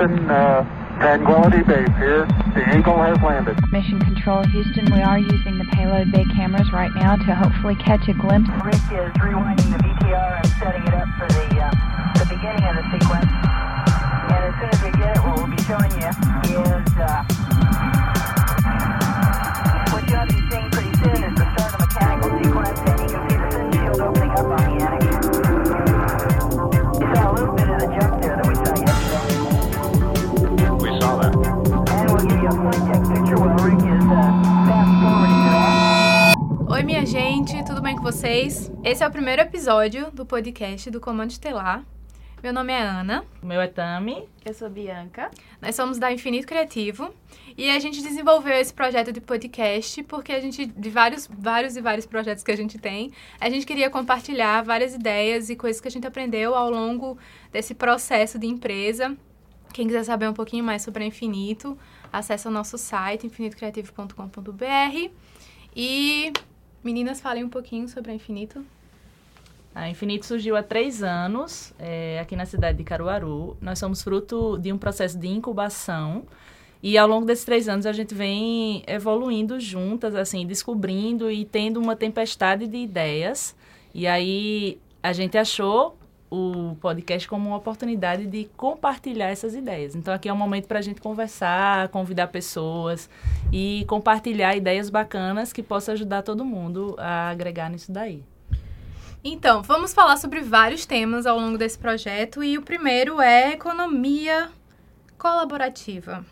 Houston, uh, Tranquility Base here. The Eagle has landed. Mission Control Houston, we are using the payload bay cameras right now to hopefully catch a glimpse. Rick is rewinding the VTR and setting it up for the uh, the beginning of the sequence. And as soon as we get it, what we'll be showing you is uh, minha gente, tudo bem com vocês? Esse é o primeiro episódio do podcast do Comando Estelar. Meu nome é Ana, O meu é Tami. Eu sou Bianca. nós somos da Infinito Criativo e a gente desenvolveu esse projeto de podcast porque a gente, de vários, vários e vários projetos que a gente tem, a gente queria compartilhar várias ideias e coisas que a gente aprendeu ao longo desse processo de empresa. Quem quiser saber um pouquinho mais sobre a Infinito, acesse o nosso site infinitocreativo.com.br e meninas falem um pouquinho sobre a Infinito. A Infinito surgiu há três anos, é, aqui na cidade de Caruaru. Nós somos fruto de um processo de incubação. E ao longo desses três anos a gente vem evoluindo juntas, assim, descobrindo e tendo uma tempestade de ideias. E aí a gente achou o podcast como uma oportunidade de compartilhar essas ideias. Então aqui é um momento para a gente conversar, convidar pessoas e compartilhar ideias bacanas que possam ajudar todo mundo a agregar nisso daí. Então, vamos falar sobre vários temas ao longo desse projeto e o primeiro é economia colaborativa.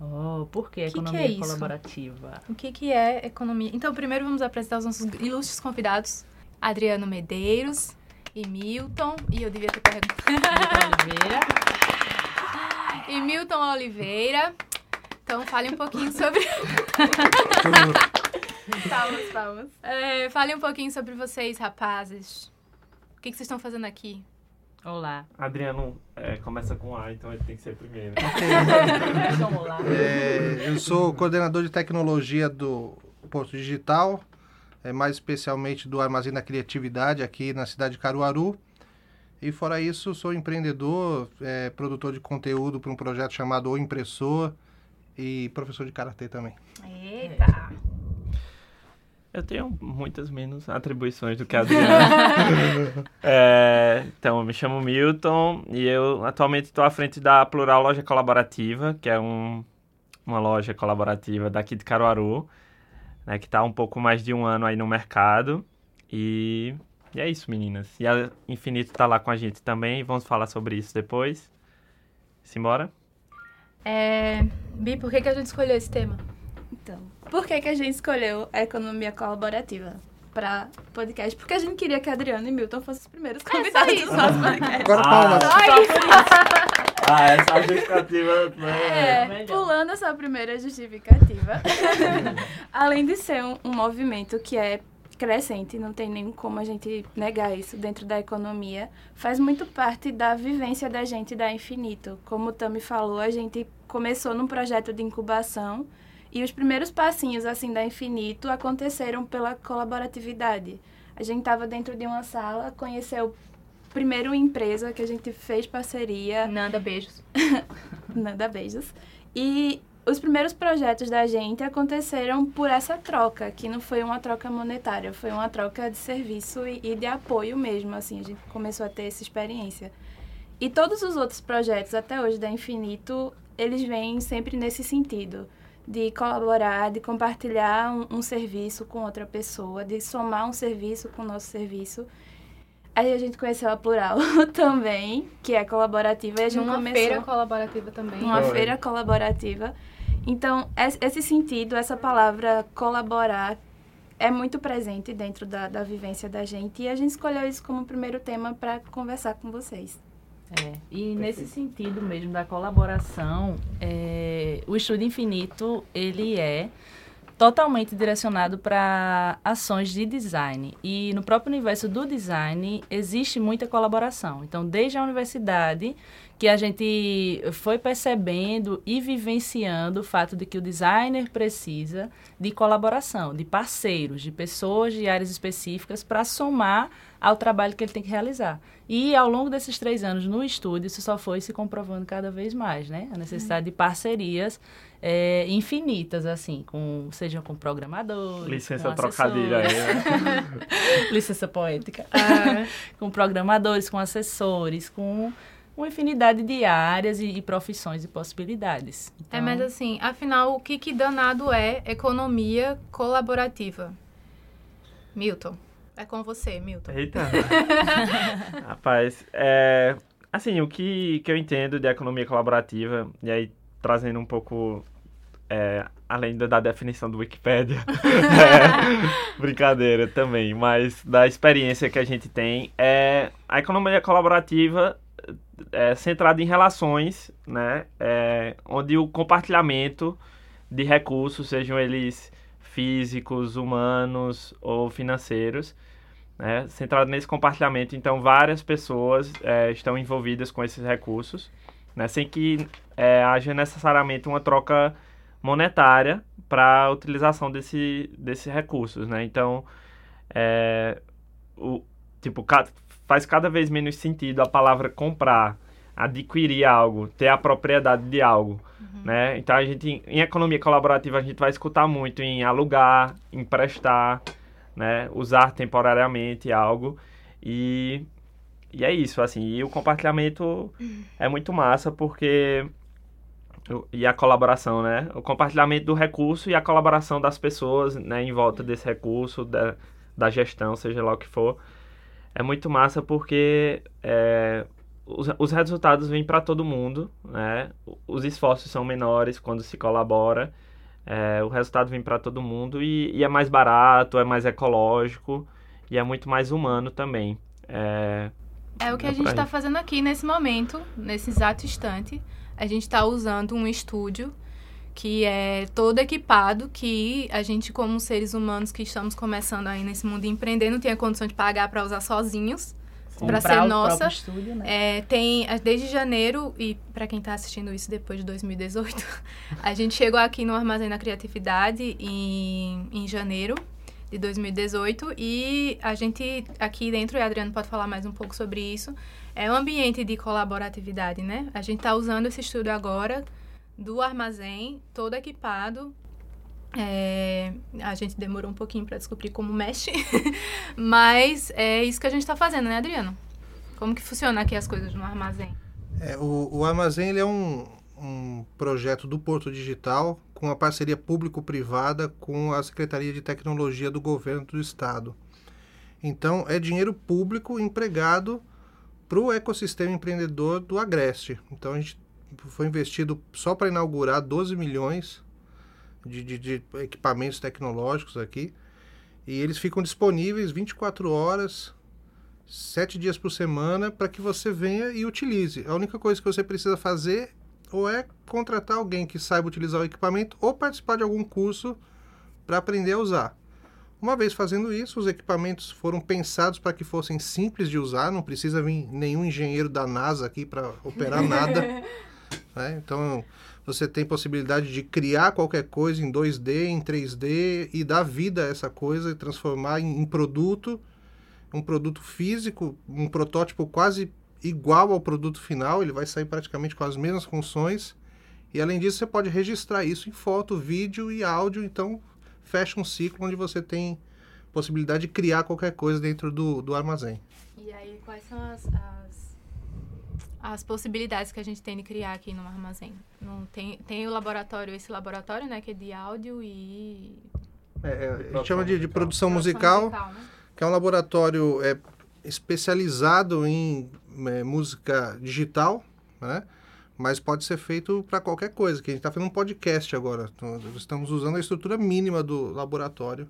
Oh, por que Que que economia é isso? colaborativa? O que, que é economia? Então, primeiro vamos apresentar os nossos ilustres convidados, Adriano Medeiros e Milton, e eu devia ter perguntado, Oliveira. e Milton Oliveira. Então, fale um pouquinho sobre... Palmas, palmas. É, fale um pouquinho sobre vocês, rapazes. O que, que vocês estão fazendo aqui? Olá. Adriano é, começa com A, então ele tem que ser primeiro. Vamos lá. É, eu sou coordenador de tecnologia do Posto Digital, é, mais especialmente do Armazém da Criatividade aqui na cidade de Caruaru. E fora isso, sou empreendedor, é, produtor de conteúdo para um projeto chamado O Impressor e professor de karatê também. Eita! Eu tenho muitas menos atribuições do que a Adriano. É, então, eu me chamo Milton e eu atualmente estou à frente da Plural Loja Colaborativa, que é um, uma loja colaborativa daqui de Caruaru, né, que está há um pouco mais de um ano aí no mercado. E, e é isso, meninas. E a Infinito está lá com a gente também, vamos falar sobre isso depois. Simbora? É, Bi, por que, que a gente escolheu esse tema? Então, por que, que a gente escolheu a economia colaborativa para podcast? Porque a gente queria que a Adriana e Milton fossem os primeiros convidados isso. do nosso podcast. Agora, palmas! Ah, essa justificativa É, melhor. pulando essa primeira justificativa. Além de ser um, um movimento que é crescente, não tem nem como a gente negar isso dentro da economia, faz muito parte da vivência da gente da Infinito. Como o Tami falou, a gente começou num projeto de incubação e os primeiros passinhos assim da Infinito aconteceram pela colaboratividade. A gente estava dentro de uma sala, conheceu primeiro empresa que a gente fez parceria, Nanda, beijos. Nada beijos. E os primeiros projetos da gente aconteceram por essa troca, que não foi uma troca monetária, foi uma troca de serviço e, e de apoio mesmo, assim, a gente começou a ter essa experiência. E todos os outros projetos até hoje da Infinito, eles vêm sempre nesse sentido, de colaborar, de compartilhar um, um serviço com outra pessoa, de somar um serviço com o nosso serviço. Aí a gente conheceu a Plural também, que é colaborativa, e a gente Numa começou feira colaborativa também. uma Foi. feira colaborativa. Então, es- esse sentido, essa palavra colaborar é muito presente dentro da, da vivência da gente e a gente escolheu isso como primeiro tema para conversar com vocês. É, e nesse sentido mesmo da colaboração, é, o Estúdio Infinito, ele é totalmente direcionado para ações de design. E no próprio universo do design existe muita colaboração. Então, desde a universidade, que a gente foi percebendo e vivenciando o fato de que o designer precisa de colaboração, de parceiros, de pessoas de áreas específicas para somar ao trabalho que ele tem que realizar. E ao longo desses três anos no estúdio, isso só foi se comprovando cada vez mais, né? A necessidade de parcerias é, infinitas, assim, com, sejam com programadores. Licença com trocadilho aí, né? Licença poética. Ah, com programadores, com assessores, com uma infinidade de áreas e, e profissões e possibilidades. É, Então, mas assim, afinal, o que, que danado é economia colaborativa? Milton, é com você, Milton. Eita. Rapaz, é, assim, o que, que eu entendo de economia colaborativa, e aí trazendo um pouco é, além da, da definição do Wikipedia, é, brincadeira também, mas da experiência que a gente tem, é a economia colaborativa é centrada em relações, né, é, onde o compartilhamento de recursos, sejam eles físicos, humanos ou financeiros, né, centrado nesse compartilhamento. Então, várias pessoas é, estão envolvidas com esses recursos, né, sem que é, haja necessariamente uma troca monetária para a utilização desse, desses recursos. Né? Então, é, o, tipo, faz cada vez menos sentido a palavra comprar, adquirir algo, ter a propriedade de algo. Né? Então, a gente, em economia colaborativa, a gente vai escutar muito em alugar, emprestar, né? usar temporariamente algo. E, e é isso, assim. E o compartilhamento é muito massa porque. E a colaboração, né? O compartilhamento do recurso e a colaboração das pessoas né, em volta desse recurso, da, da gestão, seja lá o que for. É muito massa porque é, os, os resultados vêm para todo mundo, né? Os esforços são menores quando se colabora. É, o resultado vem para todo mundo e, e é mais barato, é mais ecológico e é muito mais humano também. É, É o que a gente está fazendo aqui nesse momento, nesse exato instante. A gente está usando um estúdio que é todo equipado, que a gente, como seres humanos que estamos começando aí nesse mundo de empreender, não tinha condição de pagar para usar sozinhos. Comprar ser nossa, estúdio, né? É, tem a- desde janeiro, e para quem está assistindo isso depois de 2018, a gente chegou aqui no Armazém da Criatividade em, em janeiro de 2018 e a gente aqui dentro, e a Adriano pode falar mais um pouco sobre isso, é um ambiente de colaboratividade, né? A gente está usando esse estúdio agora do armazém, todo equipado. É, a gente demorou um pouquinho para descobrir como mexe, mas é isso que a gente está fazendo, né, Adriano? Como que funciona aqui as coisas no armazém? É, o, o Armazém ele é um, um projeto do Porto Digital com uma parceria público-privada com a Secretaria de Tecnologia do Governo do Estado. Então, é dinheiro público empregado para o ecossistema empreendedor do Agreste. Então, a gente foi investido só para inaugurar 12 milhões de, de, de equipamentos tecnológicos aqui. E eles ficam disponíveis 24 horas, sete dias por semana para que você venha e utilize. A única coisa que você precisa fazer ou é contratar alguém que saiba utilizar o equipamento ou participar de algum curso para aprender a usar. Uma vez fazendo isso, os equipamentos foram pensados para que fossem simples de usar, não precisa vir nenhum engenheiro da NASA aqui para operar nada. Né? Então, você tem possibilidade de criar qualquer coisa em 2D, em 3D e dar vida a essa coisa e transformar em, em produto, um produto físico, um protótipo quase igual ao produto final, ele vai sair praticamente com as mesmas funções. E além disso, você pode registrar isso em foto, vídeo e áudio, então fecha um ciclo onde você tem possibilidade de criar qualquer coisa dentro do, do armazém. E aí, quais são as, as, as possibilidades que a gente tem de criar aqui no armazém? Não tem, tem o laboratório, esse laboratório, né, que é de áudio e... É, é, a gente chama de, de musical. produção musical, né? que é um laboratório é, especializado em é, música digital, né? Mas pode ser feito para qualquer coisa. Que a gente está fazendo um podcast agora. Então, estamos usando a estrutura mínima do laboratório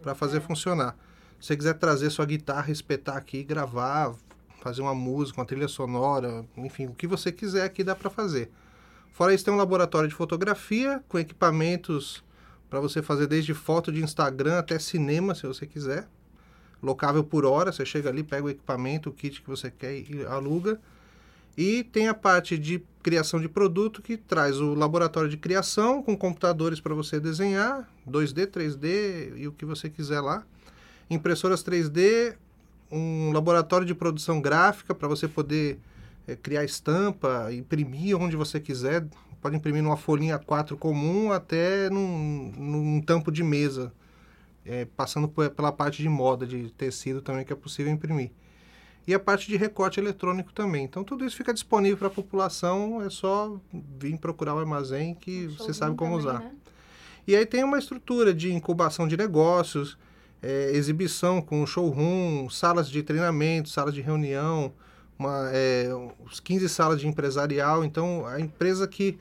para fazer funcionar. Se você quiser trazer sua guitarra, espetar aqui, gravar, fazer uma música, uma trilha sonora, enfim, o que você quiser aqui dá para fazer. Fora isso, tem um laboratório de fotografia com equipamentos para você fazer desde foto de Instagram até cinema, se você quiser. Locável por hora, você chega ali, pega o equipamento, o kit que você quer e aluga. E tem a parte de criação de produto que traz o laboratório de criação com computadores para você desenhar, 2D, 3D e o que você quiser lá. Impressoras 3D, um laboratório de produção gráfica para você poder eh, criar estampa, imprimir onde você quiser. Pode imprimir numa folhinha 4 comum até num, num tampo de mesa, eh, passando por- pela parte de moda, de tecido também que é possível imprimir e a parte de recorte eletrônico também. Então tudo isso fica disponível para a população, é só vir procurar o armazém que você sabe como Também, usar. né? E aí tem uma estrutura de incubação de negócios, é, exibição com showroom, salas de treinamento, salas de reunião, uma, é, uns 15 salas de empresarial. Então a empresa que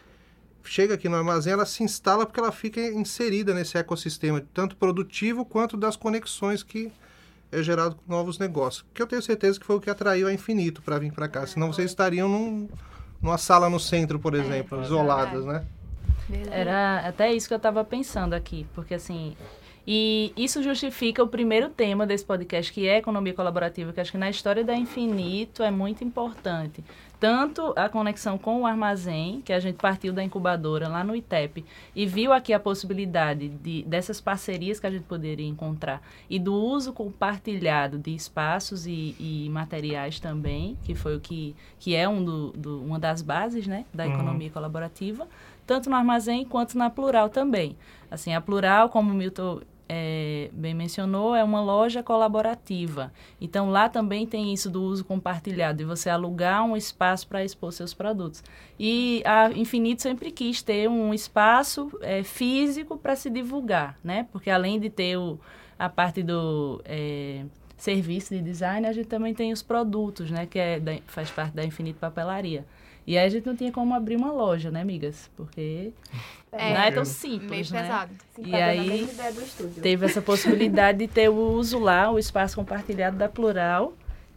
chega aqui no armazém, ela se instala porque ela fica inserida nesse ecossistema, tanto produtivo quanto das conexões que é gerado com novos negócios. Que eu tenho certeza que foi o que atraiu a Infinito para vir para cá. Senão vocês estariam num, numa sala no centro, por exemplo, isoladas, né? Era até isso que eu estava pensando aqui, porque assim. E isso justifica o primeiro tema desse podcast, que é economia colaborativa, que acho que na história da Infinito é muito importante. Tanto a conexão com o armazém, que a gente partiu da incubadora lá no ITEP e viu aqui a possibilidade de, dessas parcerias que a gente poderia encontrar e do uso compartilhado de espaços e, e materiais também, que foi o que, que é um do, do- uma das bases né, da Uhum. economia colaborativa tanto no armazém quanto na plural também. Assim, a plural, como o Milton eh, bem mencionou, é uma loja colaborativa. Então lá também tem isso do uso compartilhado, de você alugar um espaço para expor seus produtos. E a Infinito sempre quis ter um espaço eh, físico para se divulgar, né? Porque além de ter o, a parte do eh, serviço de design, a gente também tem os produtos, né? Que é da- faz parte da Infinito Papelaria. E aí a gente não tinha como abrir uma loja, né, amigas? Porque É, não é tão meio simples, né? pesado. E aí. Teve essa possibilidade de ter o uso lá, o espaço compartilhado da Plural,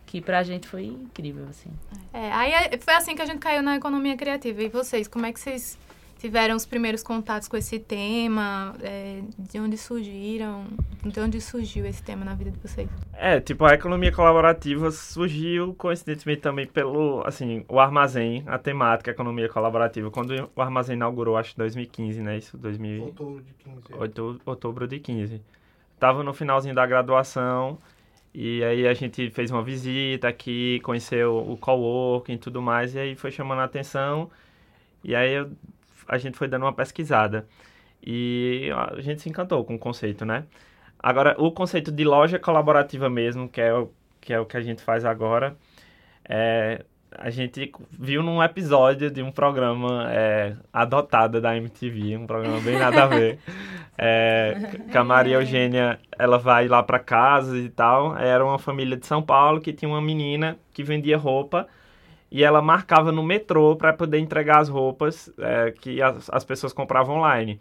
que pra gente foi incrível, assim. É, aí é- foi assim que a gente caiu na economia criativa. E vocês, como é que vocês tiveram os primeiros contatos com esse tema? É, de onde surgiram? De onde surgiu esse tema na vida de vocês? É, tipo, a economia colaborativa surgiu coincidentemente também pelo, assim, o armazém, a temática economia colaborativa, quando o armazém inaugurou, acho que 2015, né? Isso, 2000, Outubro de 15. Outu- outubro de 15. Tava no finalzinho da graduação e aí a gente fez uma visita aqui, conheceu o coworking e tudo mais, e aí foi chamando a atenção e aí eu- a gente foi dando uma pesquisada. E a gente se encantou com o conceito, né? Agora, o conceito de loja colaborativa mesmo, que é o que, é o que a gente faz agora, é, a gente viu num episódio de um programa é, adotado da MTV, um programa bem nada a ver. É, que a Maria Eugênia, ela vai lá para casa e tal. Era uma família de São Paulo que tinha uma menina que vendia roupa e ela marcava no metrô para poder entregar as roupas é, que as, as pessoas compravam online.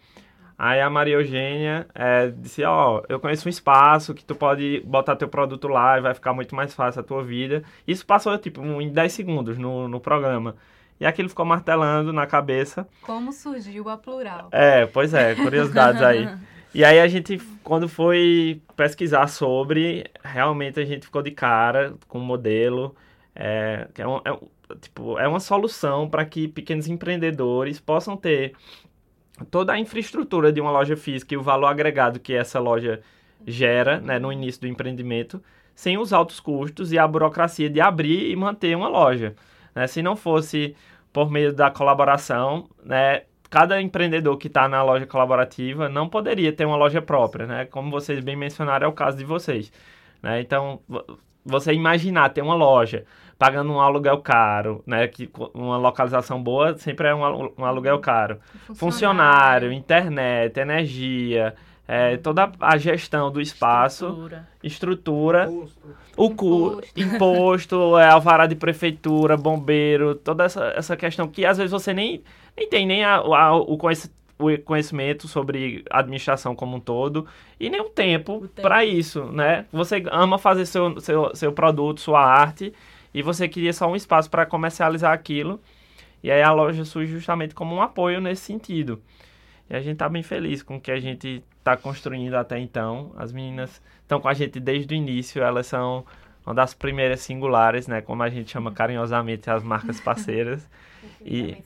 Aí a Maria Eugênia é, disse, ó, eu conheço um espaço que tu pode botar teu produto lá e vai ficar muito mais fácil a tua vida. Isso passou, tipo, em 10 segundos no, no programa. E aquilo ficou martelando na cabeça. Como surgiu a plural? É, pois é, curiosidades aí. E aí a gente, quando foi pesquisar sobre, realmente a gente ficou de cara com o modelo. É, que é, um- é tipo, é uma solução para que pequenos empreendedores possam ter toda a infraestrutura de uma loja física e o valor agregado que essa loja gera né, no início do empreendimento, sem os altos custos e a burocracia de abrir e manter uma loja. né? Se não fosse por meio da colaboração, né, cada empreendedor que está na loja colaborativa não poderia ter uma loja própria, né? Como vocês bem mencionaram, é o caso de vocês. Né? Então, vo- você imaginar ter uma loja pagando um aluguel caro, né? Que uma localização boa sempre é um, um aluguel caro. Funcionário, internet, energia, é, toda a gestão do espaço, Estrutura. estrutura, Custo. o cu, imposto, é, alvará de prefeitura, bombeiro, toda essa, essa questão que às vezes você nem, nem tem nem a- a- o, conheci- o conhecimento sobre administração como um todo e nem o tempo, O tempo. para isso, né? Você ama fazer seu, seu, seu produto, sua arte e você queria só um espaço para comercializar aquilo e aí a loja surge justamente como um apoio nesse sentido. E a gente tá bem feliz com o que a gente tá construindo até então. As meninas estão com a gente desde o início, elas são uma das primeiras singulares, né? Como a gente chama carinhosamente as marcas parceiras. e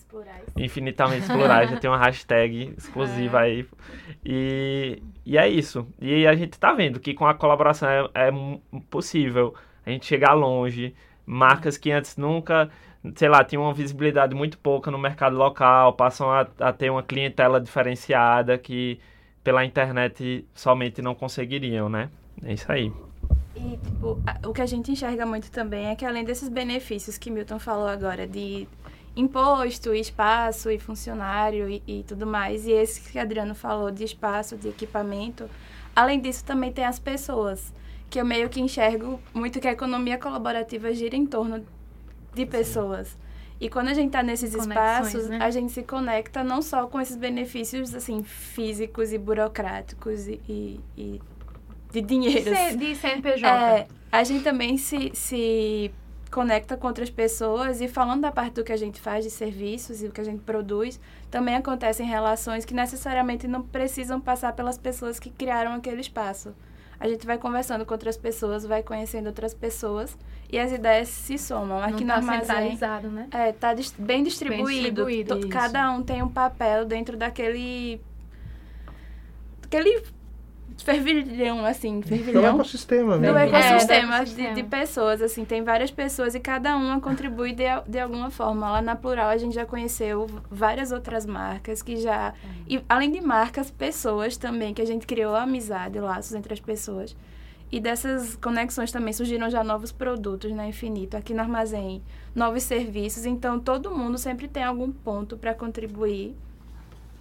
infinitamente plurais, já tem uma hashtag exclusiva aí. E, e é isso. E a gente tá vendo que com a colaboração é, é possível a gente chegar longe. Marcas que antes nunca, sei lá, tinham uma visibilidade muito pouca no mercado local, passam a, a ter uma clientela diferenciada que pela internet somente não conseguiriam, né? É isso aí. E, tipo, o que a gente enxerga muito também é que além desses benefícios que Milton falou agora, de imposto, espaço e funcionário e, e tudo mais, e esse que Adriano falou de espaço, de equipamento, além disso também tem as pessoas, que eu meio que enxergo muito que a economia colaborativa gira em torno de pessoas. E quando a gente está nesses Conexões, espaços, né? a gente se conecta não só com esses benefícios assim físicos e burocráticos e, e, e de dinheiro. C- De CNPJ. É, a gente também se, se conecta com outras pessoas e falando da parte do que a gente faz de serviços e o que a gente produz, também acontecem relações que necessariamente não precisam passar pelas pessoas que criaram aquele espaço. A gente vai conversando com outras pessoas, vai conhecendo outras pessoas e as ideias se somam. Aqui não no tá armazém centralizado, né? é, tá dis- bem distribuído. distribuído, To- isso. Cada um tem um papel dentro daquele. Aquele fervilhão, assim, É um fervilhão ecossistema do mesmo. É, ecossistema do de, ecossistema. de pessoas, assim, tem várias pessoas e cada uma contribui de, de alguma forma. Lá na Plural a gente já conheceu várias outras marcas que já... E além de marcas, pessoas também, que a gente criou amizade, laços entre as pessoas. E dessas conexões também surgiram já novos produtos na Infinito, aqui no armazém, novos serviços. Então, todo mundo sempre tem algum ponto para contribuir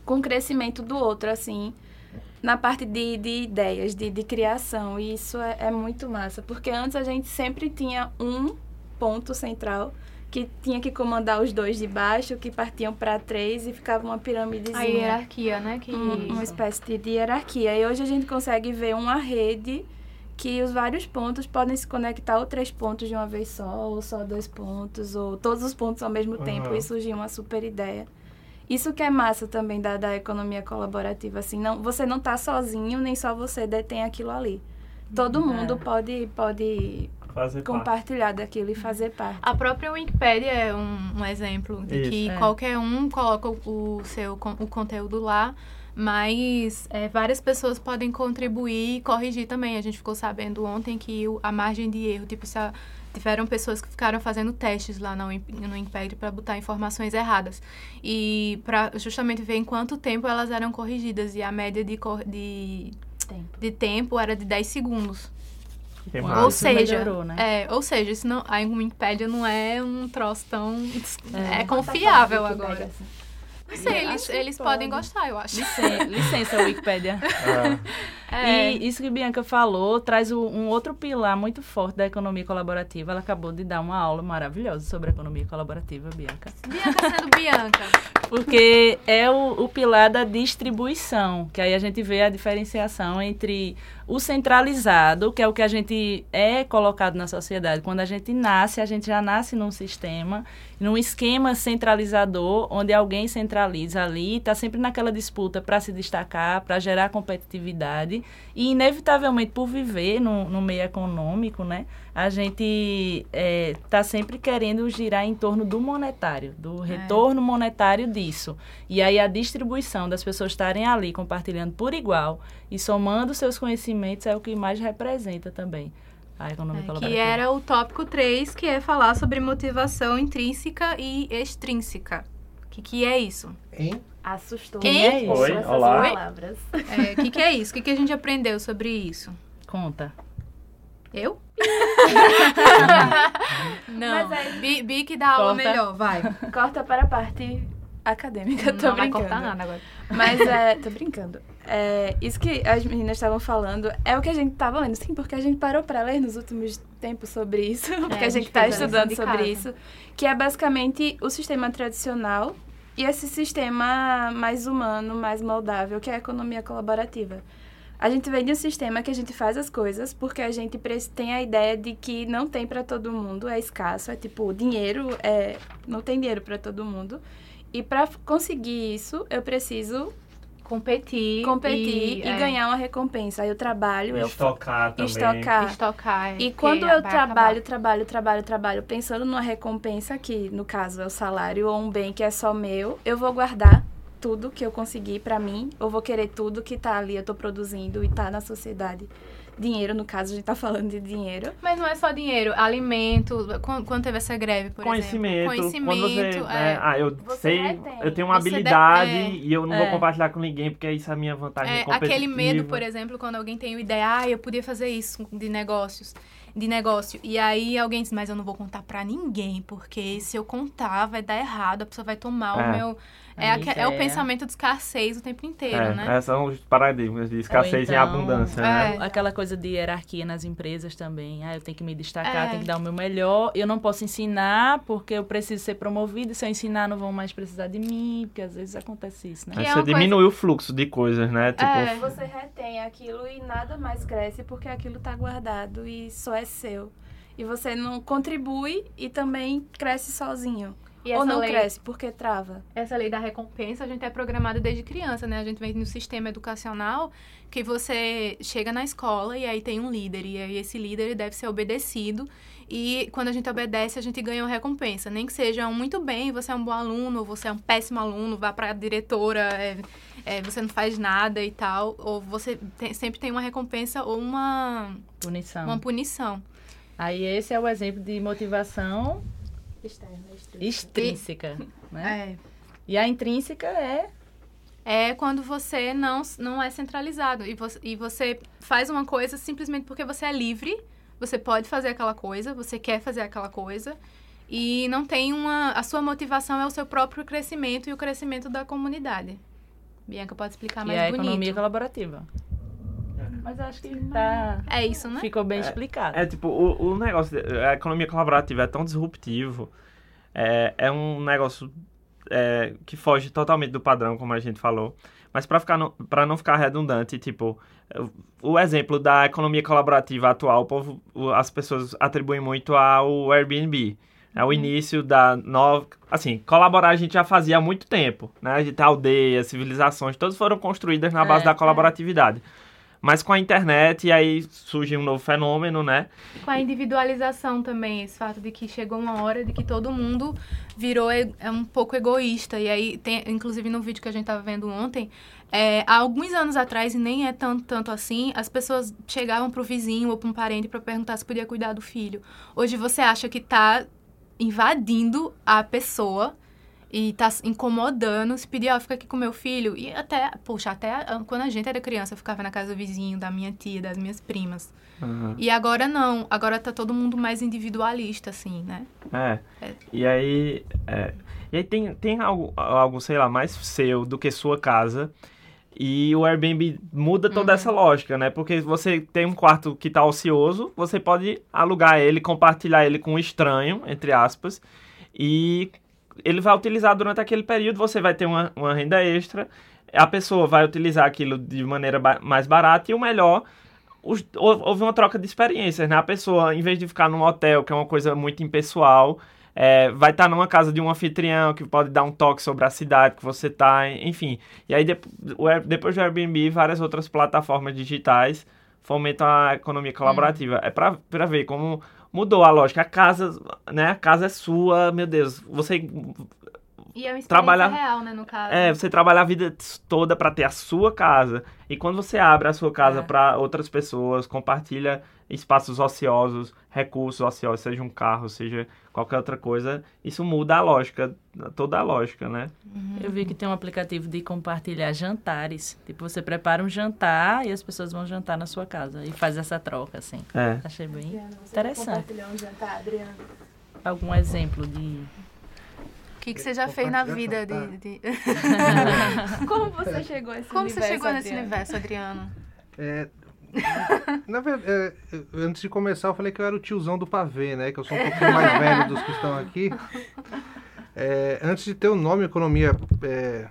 com o crescimento do outro, assim, na parte de, de ideias, de, de criação. E isso é, é muito massa, porque antes a gente sempre tinha um ponto central que tinha que comandar os dois de baixo, que partiam para três e ficava uma piramidezinha. A hierarquia, né? Que... Um- uma espécie de, de hierarquia. E hoje a gente consegue ver uma rede que os vários pontos podem se conectar ou três pontos de uma vez só, ou só dois pontos, ou todos os pontos ao mesmo tempo Aham. e surgir uma super ideia. Isso que é massa também da, da economia colaborativa, assim, não, você não tá sozinho, nem só você detém aquilo ali. Todo mundo pode, pode Fazer parte. compartilhar daquilo e fazer parte. A própria Wikipedia é um, um exemplo de Isso. que É. qualquer um coloca o, o seu o conteúdo lá, mas é, várias pessoas podem contribuir e corrigir também. A gente ficou sabendo ontem que o- a margem de erro, tipo, se a- tiveram pessoas que ficaram fazendo testes lá no, no Wikipedia para botar informações erradas. E para justamente ver em quanto tempo elas eram corrigidas. E a média de, cor- de, Tempo. de tempo era de 10 segundos. Ou isso seja, melhorou, né? é, ou seja, isso não, a Wikipedia não é um troço tão. É, É. confiável agora. Não sei, Eu eles, eles pode. podem gostar, eu acho. Licença, licença Wikipédia. Ah, É, E isso que Bianca falou traz o- um outro pilar muito forte da economia colaborativa. Ela acabou de dar uma aula maravilhosa sobre economia colaborativa, Bianca. Bianca sendo Bianca. Porque é o, o pilar da distribuição, que aí a gente vê a diferenciação entre o centralizado, que é o que a gente é colocado na sociedade. Quando a gente nasce, a gente já nasce num sistema, num esquema centralizador, onde alguém centraliza ali, está sempre naquela disputa para se destacar, para gerar competitividade. E, inevitavelmente, por viver no, no meio econômico, né, a gente está sempre querendo girar em torno do monetário, do retorno monetário disso. E aí a distribuição das pessoas estarem ali compartilhando por igual e somando seus conhecimentos é o que mais representa também a economia É, que era o tópico 3, que é falar sobre motivação intrínseca e extrínseca. O que, que é isso? Hein? Assustou. Quem é isso? Oi, essas olá. palavras. É, O que, que é isso? O que, que a gente aprendeu sobre isso? Conta. Eu? Não. Mas aí- Bi, Bi que dá aula melhor, vai. Corta para a parte acadêmica, tô não vai brincando. cortar nada agora. Mas é, tô brincando. É, isso que as meninas estavam falando é o que a gente tava lendo, sim, porque a gente parou para ler nos últimos tempos sobre isso, porque a a gente tá a estudando sobre casa. isso, que é basicamente o sistema tradicional e esse sistema mais humano, mais moldável, que é a economia colaborativa. A gente vem de um sistema que a gente faz as coisas porque a gente tem a ideia de que não tem para todo mundo, é escasso, é tipo, dinheiro, é, não tem dinheiro para todo mundo. E para conseguir isso, eu preciso competir. competir e, é, ganhar uma recompensa. Aí eu trabalho, eu Estocar também. estocar. Estocar. é, E quando eu trabalho, acabar. trabalho, trabalho, trabalho, pensando numa recompensa que, no caso, é o salário ou um bem que é só meu, eu vou guardar tudo que eu conseguir pra mim, ou vou querer tudo que tá ali, eu tô produzindo e tá na sociedade. Dinheiro, no caso, a gente tá falando de dinheiro. Mas não é só dinheiro, alimento. Quando, quando teve essa greve, por Conhecimento, exemplo. quando você, Conhecimento. né, é. ah, eu sei, retém. eu tenho uma habilidade é. e eu não É. vou compartilhar com ninguém porque isso é a minha vantagem É, competitiva. aquele medo, por exemplo, quando alguém tem uma ideia, ah, eu podia fazer isso de negócios, de negócio. E aí alguém diz, mas eu não vou contar pra ninguém, porque se eu contar vai dar errado, a pessoa vai tomar É. o meu. É, A é o ideia. pensamento de escassez o tempo inteiro, É, né? esses são os paradigmas de escassez e então, abundância, é. né? Aquela coisa de hierarquia nas empresas também. Ah, eu tenho que me destacar, É. tenho que dar o meu melhor. Eu não posso ensinar porque eu preciso ser promovido. E se eu ensinar, não vão mais precisar de mim. Porque às vezes acontece isso, né? É você coisa- diminui o fluxo de coisas, né? Tipo, É. Você retém aquilo e nada mais cresce porque aquilo tá guardado e só é seu. E você não contribui e também cresce sozinho. E Ou não lei- cresce porque trava. Essa lei da recompensa, a gente é programado desde criança, né? A gente vem no sistema educacional que você chega na escola e aí tem um líder. E aí esse líder deve ser obedecido. E quando a gente obedece, a gente ganha uma recompensa. Nem que seja um muito bem, você é um bom aluno, ou você é um péssimo aluno, vá pra diretora, é, é, você não faz nada e tal. Ou você tem- sempre tem uma recompensa ou uma, Punição. uma punição. Aí esse é o exemplo de motivação Externa, extrínseca, né? É. E a intrínseca é É quando você não, não é centralizado e você, e você faz uma coisa simplesmente porque você é livre, você pode fazer aquela coisa, você quer fazer aquela coisa e não tem uma. A sua motivação é o seu próprio crescimento e o crescimento da comunidade. Bianca pode explicar mais é a bonito. economia colaborativa. Mas acho que tá, É isso, né? ficou bem explicado. É tipo, o, o negócio, de- a economia colaborativa é tão disruptivo, é, é um negócio é, que foge totalmente do padrão, como a gente falou. Mas para ficar para não ficar redundante, tipo, o, exemplo da economia colaborativa atual, o povo, as pessoas atribuem muito ao Airbnb. É o início da nova. Assim, colaborar a gente já fazia há muito tempo, né? A gente, aldeias, civilizações, todas foram construídas na base É, da é. Mas com a internet, e aí surge um novo fenômeno, né? Com a individualização também, esse fato de que chegou uma hora de que todo mundo virou é um pouco egoísta. E aí, tem, inclusive no vídeo que a gente estava vendo ontem, é, há alguns anos atrás, e nem é tanto, tanto assim, as pessoas chegavam pro vizinho ou para um parente para perguntar se podia cuidar do filho. Hoje você acha que tá invadindo a pessoa e tá se incomodando, se pedir, ó, fica aqui com meu filho. E até, poxa, até quando a gente era criança, eu ficava na casa do vizinho, da minha tia, das minhas primas. E agora não, agora tá todo mundo mais individualista, assim, né? É. É. E aí. é, E aí tem, tem algo, algo, sei lá, mais seu do que sua casa. E o Airbnb muda toda essa lógica, né? Porque você tem um quarto que tá ocioso, você pode alugar ele, compartilhar ele com um estranho, entre aspas, e ele vai utilizar durante aquele período, você vai ter uma, uma renda extra, a pessoa vai utilizar aquilo de maneira ba- mais barata e o melhor, os- hou- houve uma troca de experiências, né? A pessoa, em vez de ficar num hotel, que é uma coisa muito impessoal, é, vai estar numa casa de um anfitrião que pode dar um toque sobre a cidade que você tá, enfim. E aí, de- o Air- depois do Airbnb, várias outras plataformas digitais fomentam a economia colaborativa. É pra, pra ver como mudou a lógica. A casa, né? A casa é sua, meu Deus. Você E é uma Trabalhar- real, né, no caso. é, você trabalha a vida toda para ter a sua casa. E quando você abre a sua casa É. para outras pessoas, compartilha espaços ociosos, recursos ociosos, seja um carro, seja qualquer outra coisa, isso muda a lógica, toda a lógica, né? Eu vi que tem um aplicativo de compartilhar jantares. Tipo, você prepara um jantar e as pessoas vão jantar na sua casa. E faz essa troca, assim. É. Achei bem Adriana, você interessante. compartilhou um jantar, Adriana? Algum exemplo de... O que, que você já fez na vida de... de- Como você chegou a esse Como você universo, chegou nesse Adriana? universo, Adriano? É, na verdade, é, antes de começar, eu falei que eu era o tiozão do pavê, né? Que eu sou um pouquinho mais velho dos que estão aqui. É, antes de ter o nome Economia é,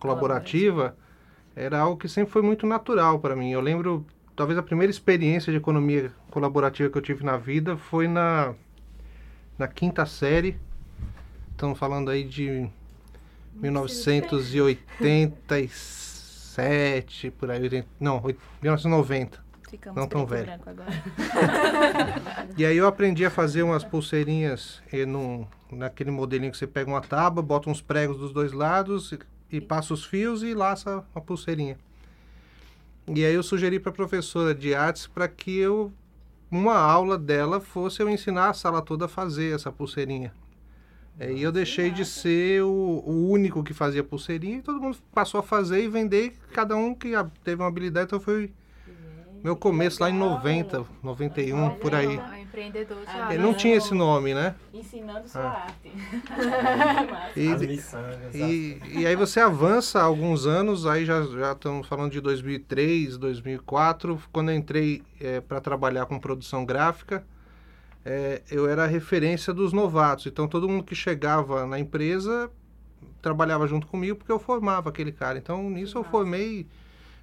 Colaborativa, era algo que sempre foi muito natural para mim. Eu lembro, talvez a primeira experiência de economia colaborativa que eu tive na vida foi na, na quinta série. Estamos falando aí de 1986. 87, por aí, 80, não, oit- 1990. Ficamos Não tão e velho. branco agora. E aí eu aprendi a fazer umas pulseirinhas eh, num, naquele modelinho que você pega uma tábua, bota uns pregos dos dois lados e, e passa os fios e laça a pulseirinha. E aí eu sugeri para a professora de artes para que eu uma aula dela fosse eu ensinar a sala toda a fazer essa pulseirinha. Aí eu deixei de ser o, o único que fazia pulseirinha e todo mundo passou a fazer e vender, cada um que teve uma habilidade, então foi meu começo lá em 90, 91, por aí. Empreendedor Ah, já. É, não tinha esse nome, né? Ensinando sua Ah. arte. E, e, e aí você avança alguns anos, aí já, já estamos falando de 2003, 2004, quando eu entrei para trabalhar com produção gráfica, é, eu era a referência dos novatos. Então todo mundo que chegava na empresa trabalhava junto comigo porque eu formava aquele cara. Então nisso eu formei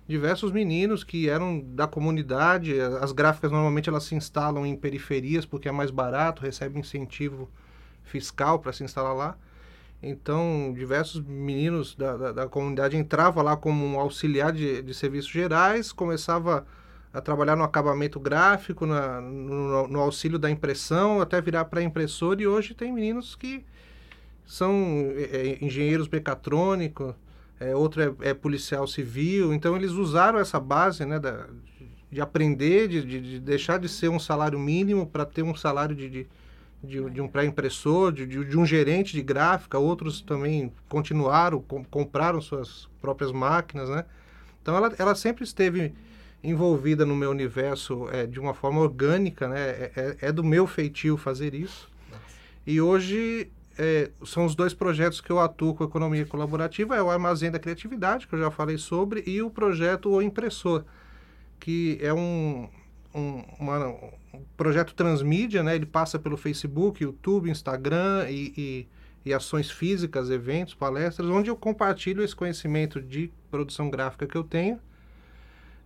diversos meninos que eram da comunidade. As gráficas normalmente elas se instalam em periferias porque é mais barato, recebe incentivo fiscal para se instalar lá. Então, diversos meninos da, da, da comunidade entravam lá como um auxiliar de, de serviços gerais, começava a trabalhar no acabamento gráfico, na, no, no auxílio da impressão, até virar para impressor. E hoje tem meninos que são é, engenheiros mecatrônicos, é, outro é, é policial civil. Então, eles usaram essa base né, da, de aprender, de, de, de deixar de ser um salário mínimo para ter um salário de, de de, de um pré-impressor, de, de um gerente de gráfica, outros também continuaram, com, compraram suas próprias máquinas, né? Então ela, ela sempre esteve envolvida no meu universo é, de uma forma orgânica, né? É, é, é do meu feitio fazer isso. E hoje é, são os dois projetos que eu atuo com economia colaborativa, é o Armazém da Criatividade, que eu já falei sobre, e o projeto O Impressor, que é um, um, uma, um projeto transmídia, né? Ele passa pelo Facebook, YouTube, Instagram e, e, e, ações físicas, eventos, palestras, onde eu compartilho esse conhecimento de produção gráfica que eu tenho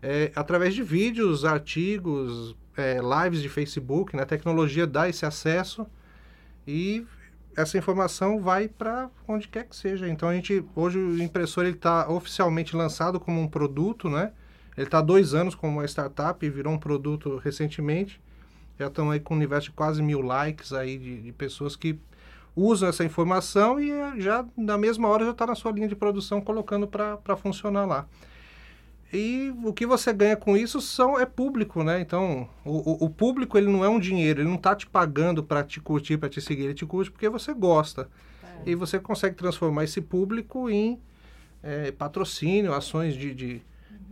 é, através de vídeos, artigos, é, lives de Facebook. Né? A tecnologia dá esse acesso e essa informação vai para onde quer que seja. Então a gente hoje o impressor ele está oficialmente lançado como um produto, né? Ele está dois anos como uma startup e virou um produto recentemente. Já estão aí com um universo de quase mil likes aí de, de pessoas que usam essa informação e eh, já na mesma hora já está na sua linha de produção colocando para funcionar lá. E o que você ganha com isso são, é público, né? Então, o, o público ele não é um dinheiro, ele não está te pagando para te curtir, para te seguir, ele te curte porque você gosta. É. E você consegue transformar esse público em é, patrocínio, ações de, de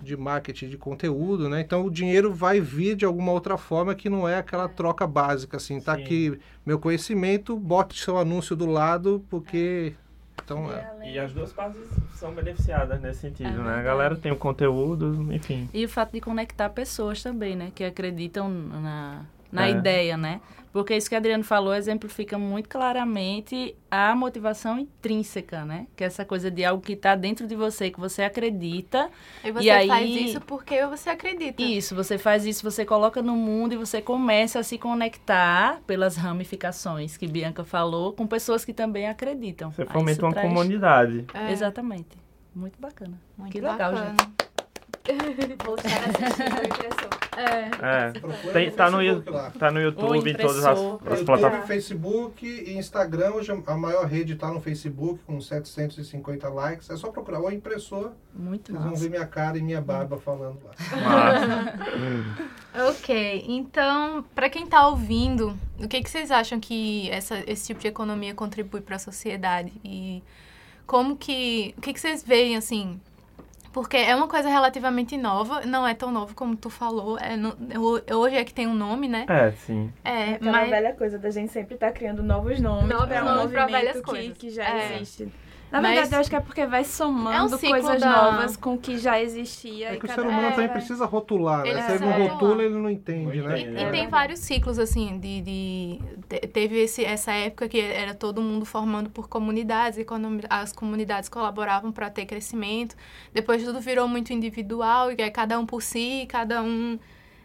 de marketing de conteúdo, né? Então o dinheiro vai vir de alguma outra forma que não é aquela troca básica, assim, tá Sim. aqui meu conhecimento, bote seu anúncio do lado, porque então é. E as duas partes são beneficiadas nesse sentido, É né? A galera tem o conteúdo, enfim. E o fato de conectar pessoas também, né? Que acreditam na, na É. ideia, né? Porque isso que a Adriano falou exemplifica muito claramente a motivação intrínseca, né? Que é essa coisa de algo que está dentro de você, que você acredita. E você E aí- faz isso porque você acredita. Isso, você faz isso, você coloca no mundo e você começa a se conectar pelas ramificações que Bianca falou com pessoas que também acreditam. Você Aí fomenta uma traz- comunidade. É, Exatamente. Muito bacana. muito que legal, bacana. gente. Vou estar assistindo o impressor. É. É. Tem, tá, no, tá no YouTube, em todas as, as YouTube, plataformas. Facebook e Instagram, hoje a maior rede está no Facebook com 750 likes. É só procurar o impressor, Muito vocês vão massa. ver minha cara e minha barba falando lá. Ok, então, para quem tá ouvindo, o que, que vocês acham que essa, esse tipo de economia contribui para a sociedade? E como que. O que, que vocês veem, assim? Porque é uma coisa relativamente nova, não é tão novo como tu falou. É hoje é que tem um nome, né? É, sim. É, Aquela mas. velha coisa da gente sempre estar criando novos nomes Novos para um nomes pra movimento velhas que, coisas. que já É. existe. Na Mas- verdade, eu acho que é porque vai somando É um coisas da- novas com o que já existia. É e que o ser humano vez também precisa rotular, né? Ele Se ele não rotula, ele não entende, né? E É. tem vários ciclos, assim, de. de te- teve esse, essa época que era todo mundo formando por comunidades, e quando as comunidades colaboravam para ter crescimento. Depois tudo virou muito individual, e é cada um por si, cada um.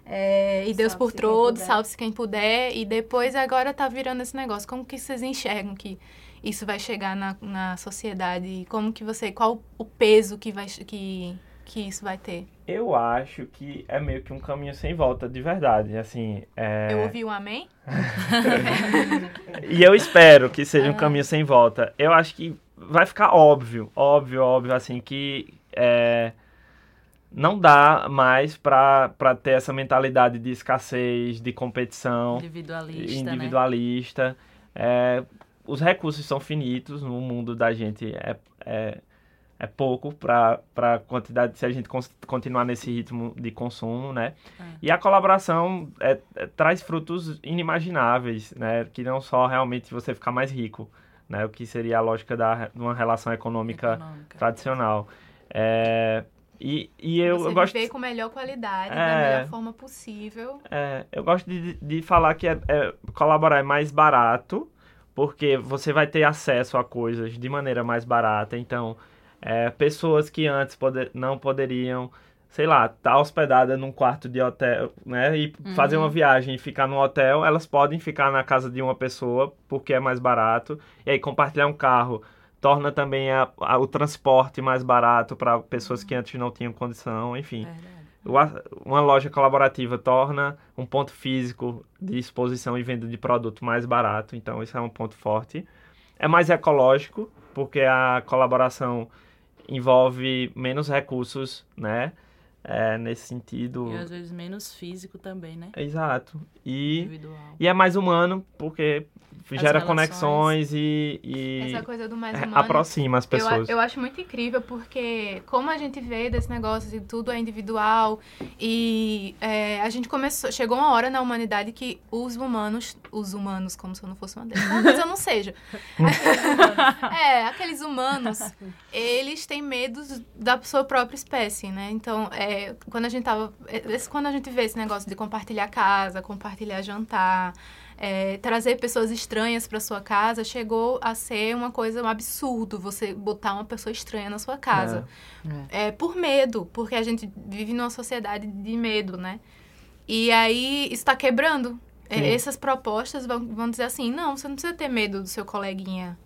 é, e Deus por Salve-se quem todos, salve-se quem puder. E depois agora tá virando esse negócio. Como que vocês enxergam que isso vai chegar na, na sociedade? Como que você. Qual o peso que vai. que, que isso vai ter? Eu acho que é meio que um caminho sem volta, de verdade. Assim, é... Eu ouvi um amém? E eu espero que seja um caminho sem volta. Eu acho que vai ficar óbvio, óbvio, óbvio, assim, que é, não dá mais pra pra ter essa mentalidade de escassez, de competição Individualista, né? individualista. É, os recursos são finitos no mundo da gente. É, é, é pouco para a quantidade, se a gente continuar nesse ritmo de consumo, né? É. E a colaboração é- é- traz frutos inimagináveis, né? Que não só realmente você ficar mais rico, né? O que seria a lógica da, de uma relação econômica, Econômica. tradicional. É, e, e eu, Você eu gosto... viver com melhor qualidade, da É. melhor forma possível. É, eu gosto de, de falar que é, é- colaborar é mais barato, porque você vai ter acesso a coisas de maneira mais barata. Então, é, pessoas que antes poder, não poderiam, sei lá, estar hospedada num quarto de hotel, né? E fazer uma viagem e ficar no hotel, elas podem ficar na casa de uma pessoa, porque é mais barato. E aí, compartilhar um carro torna também a- a- o transporte mais barato para pessoas que antes não tinham condição, enfim. Verdade. Uma loja colaborativa torna um ponto físico de exposição e venda de produto mais barato, então isso é um ponto forte. É mais ecológico, porque a colaboração envolve menos recursos, né? É, nesse sentido. E às vezes menos físico também, né? Exato. E, Individual. e é mais humano, porque gera relações. conexões e, e Essa coisa do mais é, humano. aproxima as Eu, pessoas. eu acho muito incrível porque como a gente vê desse negócio de tudo é individual e é, a gente começou chegou uma hora na humanidade que os humanos os humanos como se eu não fosse uma delas talvez eu não seja é aqueles humanos eles têm medos da sua própria espécie né então é, quando a gente tava é, esse- quando a gente vê esse negócio de compartilhar casa compartilhar jantar é, trazer pessoas estranhas para sua casa chegou a ser uma coisa um absurdo você botar uma pessoa estranha na sua casa é. por medo porque a gente vive numa sociedade de medo né e aí está quebrando É, Sim. essas propostas vão, vão dizer assim não você não precisa ter medo do seu coleguinha